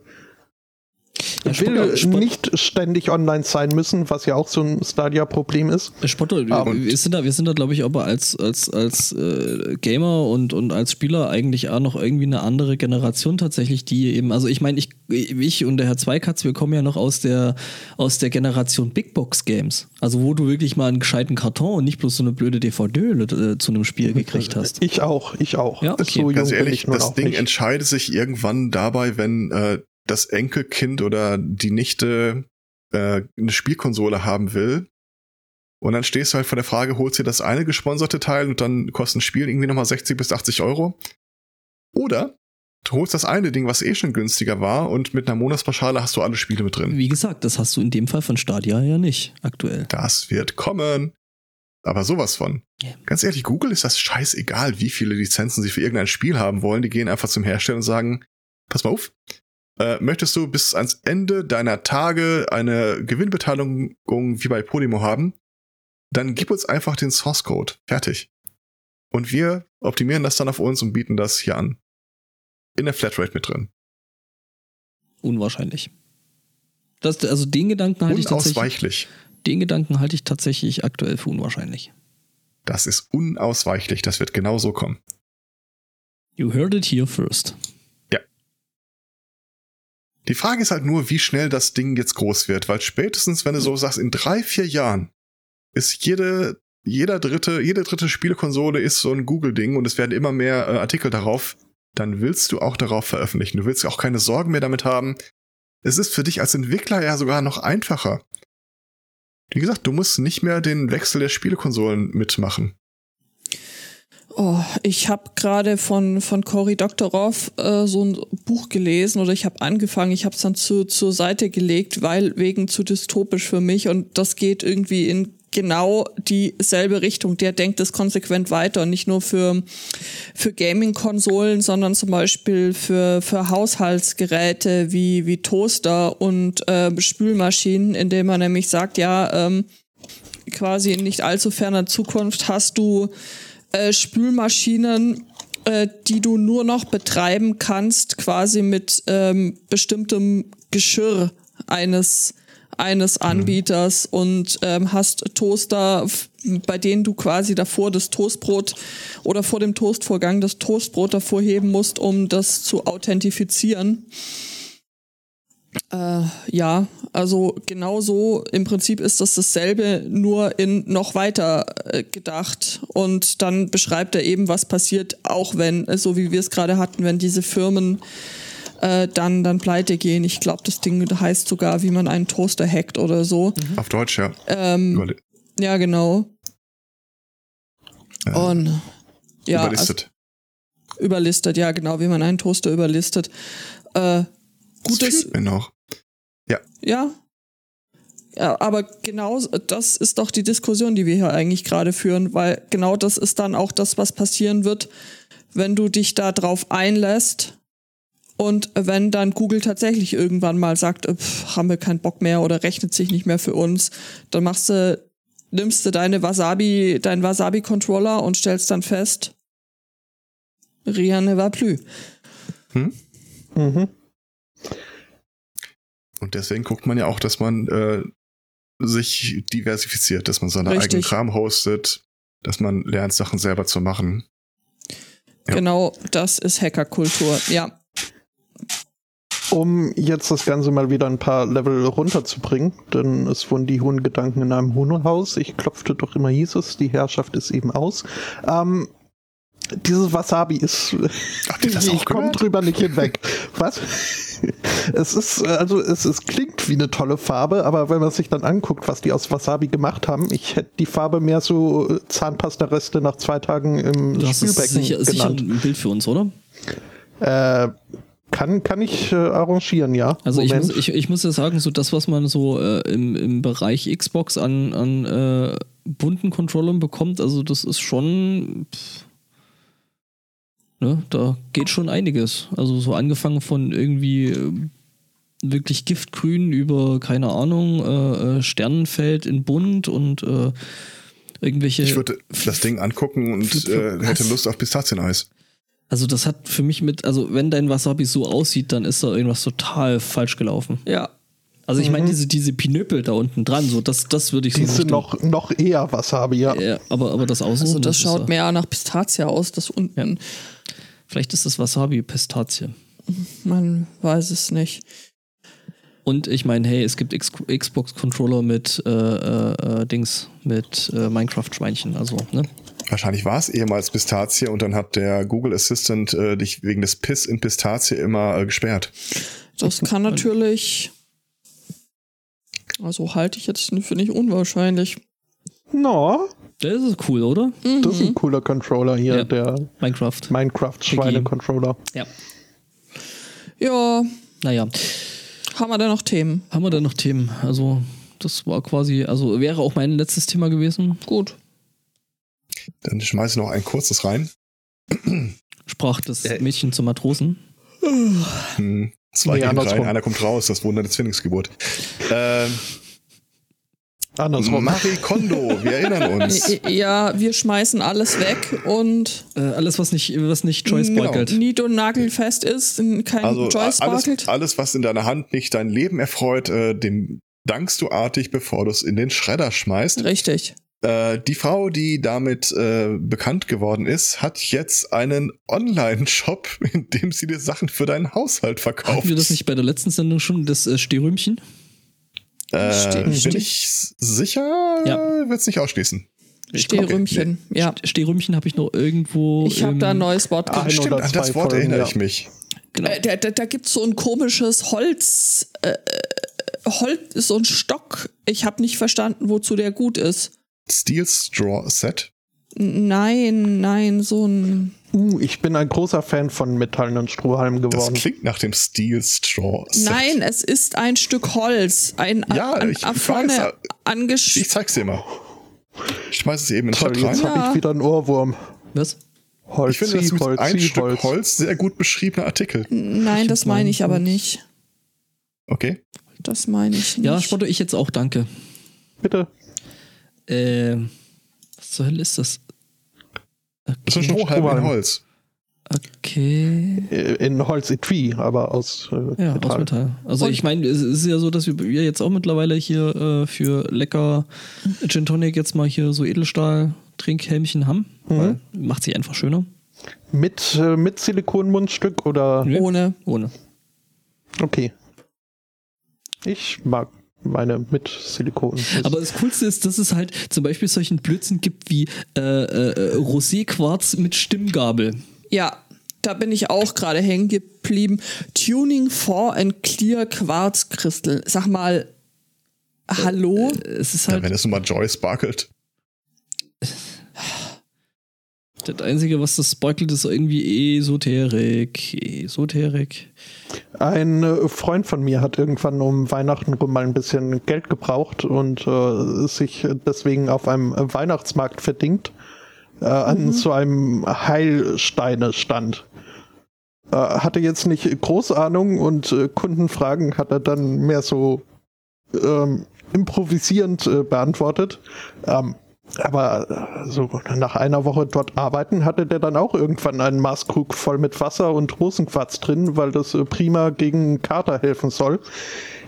ja, will Spotto, nicht ständig online sein müssen, was ja auch so ein Stadia-Problem ist. Spotto, um, wir sind da, wir sind da, glaube ich, aber als, als, als äh, Gamer und, und als Spieler eigentlich auch noch irgendwie eine andere Generation tatsächlich, die eben, also ich meine, ich, ich und der Herr Zweikatz, wir kommen ja noch aus der, aus der Generation Big Box Games. Also wo du wirklich mal einen gescheiten Karton und nicht bloß so eine blöde DVD äh, zu einem Spiel gekriegt hast. Ich auch, ich auch. Ja, okay. So Ganz ehrlich, das Ding nicht. entscheidet sich irgendwann dabei, wenn äh, das Enkelkind oder die Nichte äh, eine Spielkonsole haben will. Und dann stehst du halt vor der Frage, holst dir das eine gesponserte Teil und dann kostet ein Spiel irgendwie nochmal 60 bis 80 Euro. Oder du holst das eine Ding, was eh schon günstiger war und mit einer Monatspauschale hast du alle Spiele mit drin. Wie gesagt, das hast du in dem Fall von Stadia ja nicht aktuell. Das wird kommen. Aber sowas von. Yeah. Ganz ehrlich, Google ist das scheißegal, wie viele Lizenzen sie für irgendein Spiel haben wollen. Die gehen einfach zum Hersteller und sagen, pass mal auf, äh, möchtest du bis ans Ende deiner Tage eine Gewinnbeteiligung wie bei Podimo haben, dann gib uns einfach den Source Code. Fertig. Und wir optimieren das dann auf uns und bieten das hier an. In der Flatrate mit drin. Unwahrscheinlich. Das, also den Gedanken halte ich tatsächlich. Den Gedanken halte ich tatsächlich aktuell für unwahrscheinlich. Das ist unausweichlich. Das wird genau so kommen. You heard it here first. Die Frage ist halt nur, wie schnell das Ding jetzt groß wird, weil spätestens, wenn du so sagst, in drei, vier Jahren ist jede, jeder dritte, jede dritte Spielekonsole ist so ein Google-Ding und es werden immer mehr äh, Artikel darauf, dann willst du auch darauf veröffentlichen. Du willst auch keine Sorgen mehr damit haben. Es ist für dich als Entwickler ja sogar noch einfacher. Wie gesagt, du musst nicht mehr den Wechsel der Spielekonsolen mitmachen. Oh, ich habe gerade von, von Cory Doktorov äh, so ein Buch gelesen oder ich habe angefangen, ich habe es dann zu, zur Seite gelegt, weil wegen zu dystopisch für mich und das geht irgendwie in genau dieselbe Richtung. Der denkt es konsequent weiter nicht nur für, für Gaming-Konsolen, sondern zum Beispiel für, für Haushaltsgeräte wie, wie Toaster und äh, Spülmaschinen, indem man nämlich sagt, ja, ähm, quasi in nicht allzu ferner Zukunft hast du äh, Spülmaschinen, äh, die du nur noch betreiben kannst, quasi mit ähm, bestimmtem Geschirr eines eines mhm. Anbieters mhm. und ähm, hast Toaster, bei denen du quasi davor das Toastbrot oder vor dem Toastvorgang das Toastbrot davor heben musst, um das zu authentifizieren. Äh, ja, also genau so im Prinzip ist das dasselbe, nur in noch weiter äh, gedacht. Und dann beschreibt er eben, was passiert, auch wenn, äh, so wie wir es gerade hatten, wenn diese Firmen äh, dann, dann pleite gehen. Ich glaube, das Ding heißt sogar, wie man einen Toaster hackt oder so. Mhm. Auf Deutsch, ja. Ähm, ja, genau. Und ja. Überlistet. Also, überlistet, ja, genau, wie man einen Toaster überlistet. Äh, gutes. Das mir noch. Ja. Ja. Ja, aber genau das ist doch die Diskussion, die wir hier eigentlich gerade führen, weil genau das ist dann auch das, was passieren wird, wenn du dich da drauf einlässt und wenn dann Google tatsächlich irgendwann mal sagt, pff, haben wir keinen Bock mehr oder rechnet sich nicht mehr für uns, dann machst du, nimmst du deine Wasabi, deinen Wasabi-Controller und stellst dann fest, rien ne va plus. Hm? Mhm. Und deswegen guckt man ja auch, dass man äh, sich diversifiziert, dass man seine Richtig. eigenen Kram hostet, dass man lernt, Sachen selber zu machen. Ja. Genau, das ist Hackerkultur, ja. Um jetzt das Ganze mal wieder ein paar Level runterzubringen, denn es wurden die hohen Gedanken in einem Huhnhaus. Ich klopfte doch immer, hieß es, die Herrschaft ist eben aus. Ähm, dieses Wasabi ist. ich komme drüber nicht hinweg. Was? es ist, also es, es klingt wie eine tolle Farbe, aber wenn man sich dann anguckt, was die aus Wasabi gemacht haben, ich hätte die Farbe mehr so Zahnpasta-Reste nach zwei Tagen im du Spülbecken sicher, genannt. sicher ein Bild für uns, oder? Äh, kann, kann ich äh, arrangieren, ja. Also ich muss, ich, ich muss ja sagen, so das, was man so äh, im, im Bereich Xbox an, an äh, bunten Controllern bekommt, also das ist schon. Pff, ne, da geht schon einiges. Also so angefangen von irgendwie äh, wirklich Giftgrün über, keine Ahnung, äh, äh, Sternenfeld in bunt und irgendwelche. Ich würde das Ding angucken und hätte Lust auf Pistazieneis. Also das hat für mich mit, also wenn dein Wasabi so aussieht, dann ist da irgendwas total falsch gelaufen. Ja, Also ich meine, Mhm. diese, diese Pinöpel da unten dran, so das, das würde ich Die so sind noch, noch eher wasabi, ja. Ja, aber, aber das Außen. Also das ist schaut ja- mehr nach Pistazie aus, das unten. Vielleicht ist das Wasabi Pistazie. Man weiß es nicht. Und ich meine, hey, es gibt Xbox-Controller mit äh, äh, äh, Dings, mit äh, Minecraft-Schweinchen, also, ne? Wahrscheinlich war es ehemals Pistazie und dann hat der Google Assistant äh, dich wegen des Piss in Pistazie immer äh, gesperrt. Das kann natürlich. Also halte ich jetzt für nicht unwahrscheinlich. No, Das ist cool, oder? das ist Mhm. ein cooler Controller hier, Ja. der Minecraft. Minecraft-Schweine-Controller. Ja. Ja, Naja, haben wir da noch Themen? haben wir da noch Themen? Also, das war quasi, also wäre auch mein letztes Thema gewesen. Gut. Dann schmeiße ich noch ein kurzes rein. Sprach das Äh. Mädchen zum Matrosen. Hm, zwei Nee, gehen rein, einer kommt raus. Das Wunder der Zwillingsgeburt. Ähm, Andersrum. Marie Kondo, wir erinnern uns. Ja, wir schmeißen alles weg und Äh, alles, was nicht, was nicht Joyce Genau. sparkelt. nied- und nagelfest ist, kein Also Joy alles, sparkelt. alles, was in deiner Hand nicht dein Leben erfreut, äh, dem dankst du artig, bevor du es in den Schredder schmeißt. Richtig. Äh, die Frau, die damit äh, bekannt geworden ist, hat jetzt einen Online-Shop, in dem sie dir Sachen für deinen Haushalt verkauft. Hatten wir das nicht bei der letzten Sendung schon, das äh, Stehrümchen? Äh, bin ich sicher? Ja. Wird es nicht ausschließen. Stehrümchen. Ja. St- Stehrümchen habe ich noch irgendwo. Ich habe da ein neues Wort Ah, Stimmt, an das Wort Folgen, erinnere ja. ich mich. Genau. Äh, da da, da gibt es so ein komisches Holz, äh, äh, Holz, so ein Stock. Ich habe nicht verstanden, wozu der gut ist. Steel Straw Set. Nein, nein, so ein. Uh, ich bin ein großer Fan von metallenen Strohhalmen Das geworden. klingt nach dem Steel Straw Set. Nein, es ist ein Stück Holz. Ein Ja, an, ich an, weiß, vorne aber- angesch Ich zeig's dir mal. Ich schmeiß es eben in den Chat rein. jetzt habe Ja. ich wieder einen Ohrwurm. Was? Holz, Ich finde, das ist mit Holz, ein Stück Holz. Holz sehr gut beschriebener Artikel. Nein, das meine ich aber nicht. Okay. Das meine ich nicht. Ja, Spotto, ich jetzt auch, danke. Bitte. Ähm, zur Hölle ist das? Das ist ein Okay. Strohhalm in. Holz. okay. Äh, In Holz-Etui, aber aus äh, Ja, Metall. aus Metall. Also Und- ich meine, es ist ja so, dass wir, wir jetzt auch mittlerweile hier äh, für lecker Gin Tonic jetzt mal hier so Edelstahl-Trinkhelmchen haben. Weil macht sich einfach schöner. Mit, äh, mit Silikonmundstück oder? Ohne. Ohne. Okay. Ich mag meine mit Silikon. Aber das Coolste ist, dass es halt zum Beispiel solchen Blödsinn gibt wie äh, äh, Rosé-Quarz mit Stimmgabel. Ja, da bin ich auch gerade hängen geblieben. Tuning for and Clear Quartz Crystal. Sag mal, hallo? Es ist Ja, halt wenn es nun mal Joy sparkelt. das Einzige, was das sparkelt, ist irgendwie Esoterik. Esoterik. Ein äh, Freund von mir hat irgendwann um Weihnachten rum mal ein bisschen Geld gebraucht und äh, sich deswegen auf einem Weihnachtsmarkt verdingt äh, an so einem Heilsteine-Stand. Äh, hatte jetzt nicht große Ahnung und äh, Kundenfragen hat er dann mehr so ähm, improvisierend äh, beantwortet. Ähm, aber äh, so nach einer Woche dort arbeiten hatte der dann auch irgendwann einen Maßkrug voll mit Wasser und Rosenquarz drin, weil das äh, prima gegen Kater helfen soll.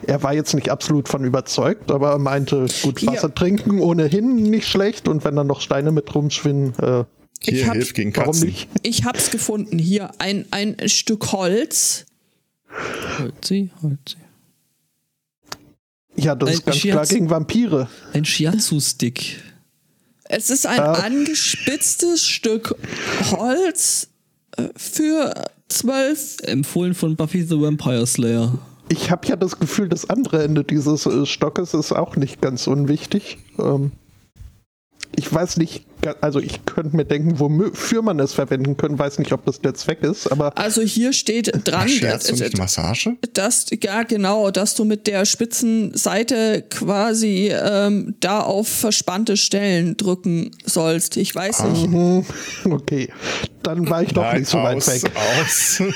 Er war jetzt nicht absolut von überzeugt, aber er meinte, gut, Ja. Wasser trinken ohnehin nicht schlecht und wenn dann noch Steine mit rumschwimmen, äh, Ich Hier hab- hilft gegen warum Katzen. nicht? Ich hab's gefunden. Hier ein, ein Stück Holz. Holzi, Holzi. Ja, das Ein ist ganz klar Shiatsu- gegen Vampire. Ein Shiatsu-Stick. Es ist ein Äh. angespitztes Stück Holz äh, für zwölf. Empfohlen von Buffy the Vampire Slayer. Ich habe ja das Gefühl, das andere Ende dieses äh, Stockes ist auch nicht ganz unwichtig. Ähm, ich weiß nicht, also ich könnte mir denken, wofür man es verwenden könnte, weiß nicht, ob das der Zweck ist, aber Also hier steht dran, Scherzt du dass, nicht Massage? dass ja genau, dass du mit der spitzen Seite quasi ähm, da auf verspannte Stellen drücken sollst. Ich weiß nicht. mhm, okay, dann war ich doch Nein, nicht so weit aus, weg. aus.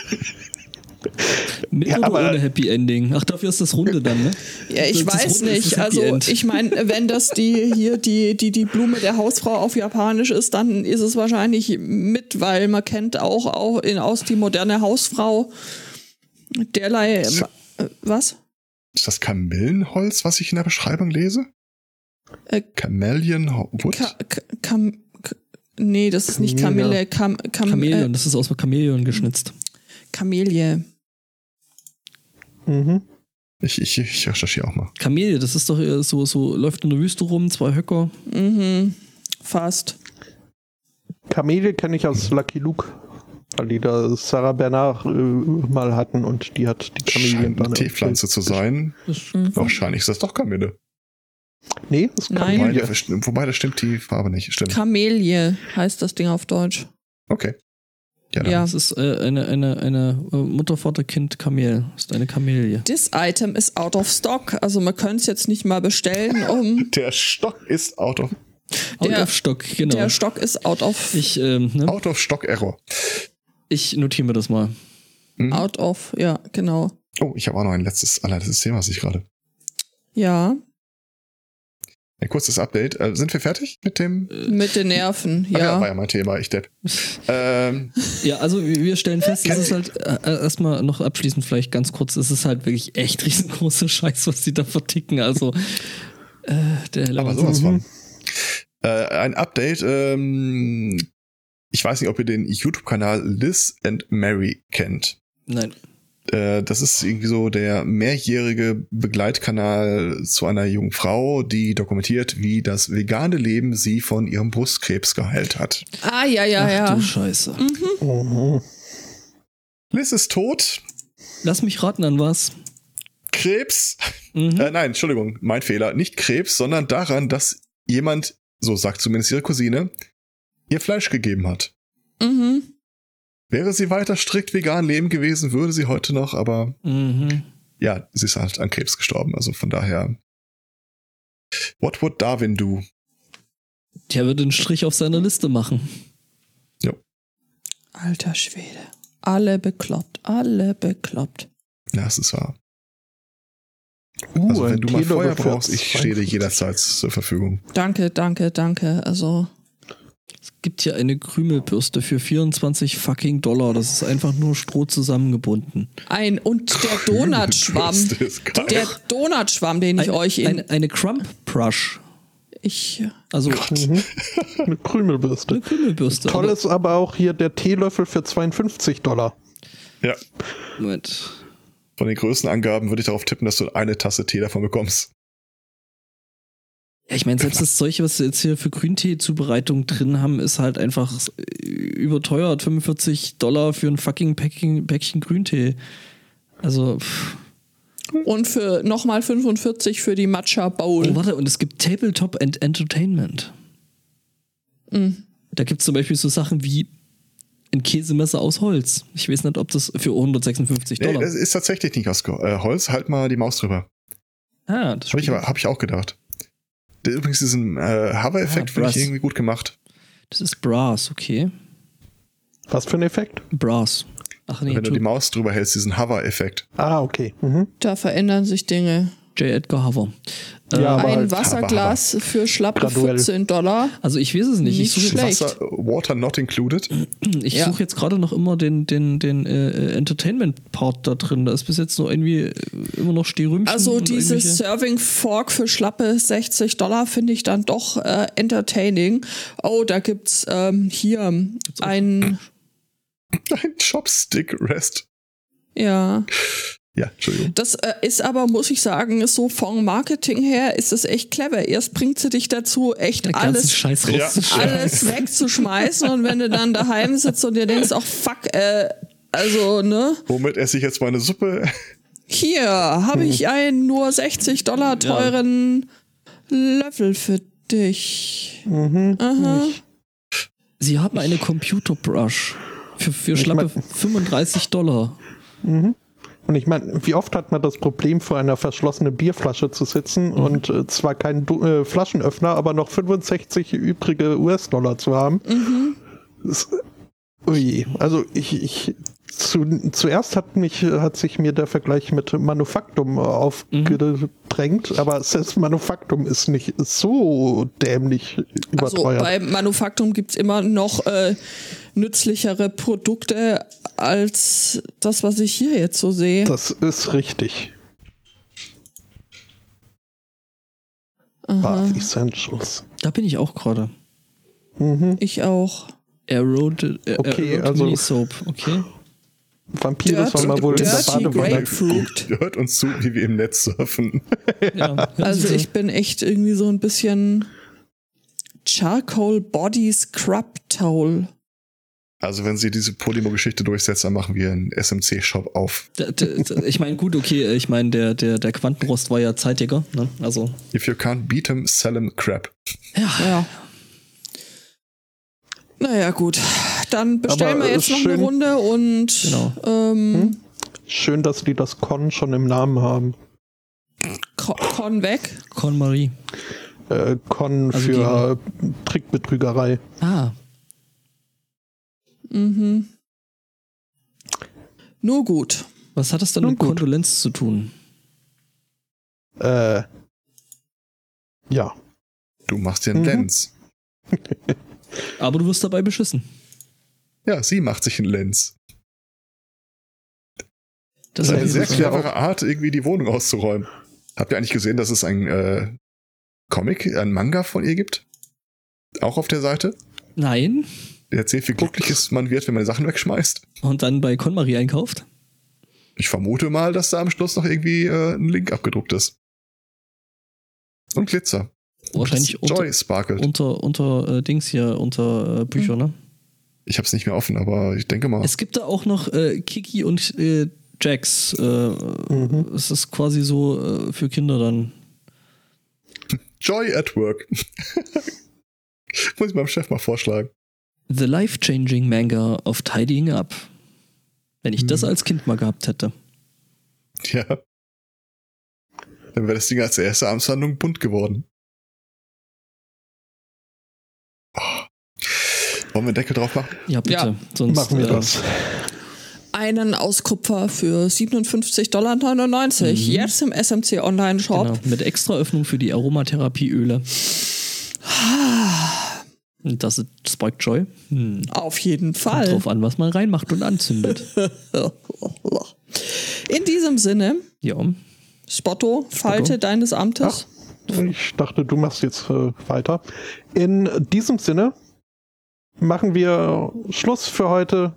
Mit Ja, oder aber- ohne Happy Ending? Ach, dafür ist das Runde dann, ne? Ja, ich Das weiß Runde ist nicht. Also End. ich meine, wenn das die hier die die die Blume der Hausfrau auf Japanisch ist, dann ist es wahrscheinlich mit, weil man kennt auch, auch in, aus die moderne Hausfrau derlei So. äh, was? ist das Kamillenholz, was ich in der Beschreibung lese? Äh, Chameleon Wood? Ka Ka Kam Ka nee, das ist nicht. Kamille, Kam Kam Chamäleon, äh, das ist aus Chamäleon geschnitzt. Kamelie. Mhm. Ich, ich, ich recherchiere auch mal. Kamelie, das ist doch so, so, läuft in der Wüste rum, zwei Höcker. Mhm. Fast. Kamele kenne ich aus Lucky Luke, weil die da Sarah Bernard äh, mal hatten und die hat die Kamelien Scheint dann. eine Teepflanze zu sein. Das, Mhm. Wahrscheinlich ist das doch Kamille. Nee, das ist Nein. Wobei, Kamelie. da- wobei, da stimmt die Farbe nicht. Stimmt. Kamelie heißt das Ding auf Deutsch. Okay. Ja. Ja. das ist äh, eine, eine, eine äh, Mutter, Vater, Kind, Kamel. Das ist eine Kamelie. This item is out of stock. Also man könnte es jetzt nicht mal bestellen, um Der Stock ist out of, Out Der- of Stock, genau. der Stock ist out of ich, ähm, ne? out of Stock Error. ich notiere mir das mal. Hm? out of, ja, genau. Oh, ich habe auch noch ein letztes, allerletztes Thema, was ich gerade. Ja, Ein kurzes Update. Äh, sind wir fertig mit dem? mit den Nerven, Ach ja, war ja. ja mein Thema, ich depp. ähm, Ja, also wir stellen fest, es ist halt äh, erstmal noch abschließend vielleicht ganz kurz, es ist halt wirklich echt riesengroßer Scheiß, was die da verticken. Also äh, der aber sowas von. Äh, ein Update. Ähm, ich weiß nicht, ob ihr den YouTube-Kanal Liz and Mary kennt. Nein. Äh, das ist irgendwie so der mehrjährige Begleitkanal zu einer jungen Frau, die dokumentiert, wie das vegane Leben sie von ihrem Brustkrebs geheilt hat. Ah, ja, ja, Ach ja. du Scheiße. Mhm. Liz ist tot. Lass mich raten an was. Krebs. Mhm. Äh, nein, Entschuldigung, mein Fehler. Nicht Krebs, sondern daran, dass jemand, so sagt zumindest ihre Cousine, ihr Fleisch gegeben hat. Mhm. Wäre sie weiter strikt vegan leben gewesen, würde sie heute noch, aber Mhm. ja, sie ist halt an Krebs gestorben. Also von daher. What would Darwin do? Der würde einen Strich auf seiner Liste machen. Alter Schwede. Alle bekloppt, alle bekloppt. Ja, es ist wahr. Uh, Also wenn du mal Feuer brauchst, ich stehe dir 52. jederzeit zur Verfügung. Danke, danke, danke. Also, gibt hier eine Krümelbürste für 24 fucking Dollar. Das ist einfach nur Stroh zusammengebunden. ein, und der Donutschwamm. Der Donutschwamm, den ich Ein- euch in. eine, eine Crump Brush. ich, Also Mhm. Eine Krümelbürste. eine Krümelbürste. Toll aber- ist aber auch hier der Teelöffel für 52 Dollar. Ja. Moment. Von den Größenangaben würde ich darauf tippen, dass du eine Tasse Tee davon bekommst. Ja, ich meine, selbst das Zeug, was sie jetzt hier für Grüntee-Zubereitung drin haben, ist halt einfach überteuert. 45 Dollar für ein fucking Päckchen, Päckchen Grüntee. Also, pff. und für nochmal 45 für die Matcha Bowl. oh, warte, und es gibt Tabletop and Entertainment. Mhm. Da gibt es zum Beispiel so Sachen wie ein Käsemesser aus Holz. Ich weiß nicht, ob das für 156 Nee, Dollar. das ist tatsächlich nicht aus äh, Holz. Halt mal die Maus drüber. ah, das Habe ich, aber- hab ich auch gedacht. Der, übrigens, diesen äh, Hover-Effekt Ah, finde ich irgendwie gut gemacht. Das ist Brass, okay. Was für ein Effekt? Brass. Ach nee, Wenn du die. Maus drüber hältst, diesen Hover-Effekt. Ah, okay. Mhm. Da verändern sich Dinge. Edgar Hoover. Äh, Ja, aber Ein halt Wasserglas für schlappe Graduell. 14 Dollar. Also ich weiß es nicht. Ich Nicht suche jetzt, schlecht. Wasser, Water not included. ich Ja. suche jetzt gerade noch immer den, den, den äh, Entertainment-Part da drin. Da ist bis jetzt nur irgendwie äh, immer noch Stehrümchen. Also dieses Serving Fork für schlappe 60 Dollar finde ich dann doch äh, entertaining. Oh, da gibt's ähm, hier auch- ein, Ein Chopstick-Rest. ja, Ja, Entschuldigung. das äh, ist aber, muss ich sagen, so vom Marketing her ist es echt clever. Erst bringt sie dich dazu, echt alles Scheiß Ja. alles wegzuschmeißen und wenn du dann daheim sitzt und dir denkst, ach fuck, äh, also, ne? Womit esse ich jetzt meine Suppe? Hier habe ich einen nur 60 Dollar teuren Löffel für dich. Aha. Sie haben eine Computer Brush für, für schlappe 35 Dollar. Und ich meine, wie oft hat man das Problem, vor einer verschlossenen Bierflasche zu sitzen und äh, zwar keinen äh, Flaschenöffner, aber noch 65 übrige US-Dollar zu haben? Das, ui, also ich, ich zu, zuerst hat mich hat sich mir der Vergleich mit Manufaktum aufgedrängt, aber selbst Manufaktum ist nicht so dämlich Also überteuert. bei Manufaktum gibt's immer noch äh, nützlichere Produkte als das, was ich hier jetzt so sehe. das ist richtig. Bath Essentials. Da bin ich auch gerade. Mhm. Ich auch. Eroded, äh, Okay, also- Mini Soap, okay. Vampire Dirty- soll man wohl in der Badewanne. Hört uns zu, wie wir im Netz surfen. Ja, Also ich bin echt irgendwie so ein bisschen Charcoal Body Scrub Towel. Also wenn sie diese Polymo-Geschichte durchsetzt, dann machen wir einen SMC-Shop auf. Ich meine, gut, okay, ich meine, der, der, der Quantenrost war ja Zeitjäger, ne? Also, If you can't beat him, sell him crap. ja. Ja. Naja, gut. Dann bestellen Aber, wir jetzt noch schön- eine Runde und Genau. ähm, Hm? Schön, dass die das Con schon im Namen haben. Con- Con weg. Con Marie. Äh, Con Also für Trickbetrügerei. Ah, Mhm. Nur gut. was hat das denn Nun mit gut. Kondolenz zu tun? Äh, ja. Du machst dir einen Mhm. Lenz. Aber du wirst dabei beschissen. Ja, sie macht sich einen Lenz. Das ist eine sehr clevere Art, irgendwie die Wohnung auszuräumen. Habt ihr eigentlich gesehen, dass es ein äh, Comic, ein Manga von ihr gibt? Auch auf der Seite? Nein. Der erzählt, wie glücklich es man wird, wenn man Sachen wegschmeißt. Und dann bei Con Marie einkauft? Ich vermute mal, dass da am Schluss noch irgendwie äh, ein Link abgedruckt ist. Und Glitzer. Wahrscheinlich Und unter, Joy sparkelt. unter, unter äh, Dings hier, unter äh, Bücher, ne? Ich hab's nicht mehr offen, aber ich denke mal. Es gibt da auch noch äh, Kiki und äh, Jax. Äh, Mhm. Es ist quasi so äh, für Kinder dann. Joy at Work. Muss ich meinem Chef mal vorschlagen. The Life-Changing Manga of Tidying Up. Wenn ich das Mhm. als Kind mal gehabt hätte. Ja. Dann wäre das Ding als erste Amtshandlung bunt geworden. Oh. Wollen wir einen Deckel drauf machen? Ja, bitte. Ja, Sonst, Machen wir äh, das. Einen aus Kupfer für 57,99 Dollar. Mhm. Jetzt im SMC Online Shop. Genau, mit extra Öffnung für die Aromatherapieöle. Und Das ist Spike Joy. Hm. Auf jeden Kommt Fall. drauf an, was man reinmacht und anzündet. In diesem Sinne, ja. Spotto, Falte deines Amtes. Ich dachte, du machst jetzt äh, weiter. In diesem Sinne machen wir Schluss für heute.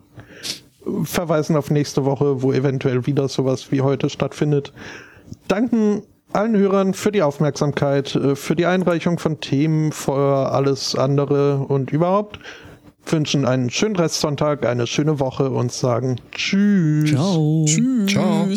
Verweisen auf nächste Woche, wo eventuell wieder sowas wie heute stattfindet. Danken allen Hörern für die Aufmerksamkeit, äh, für die Einreichung von Themen, für alles andere und überhaupt. Wünschen einen schönen Restsonntag, eine schöne Woche und sagen Tschüss. Ciao. Tschüss. Ciao.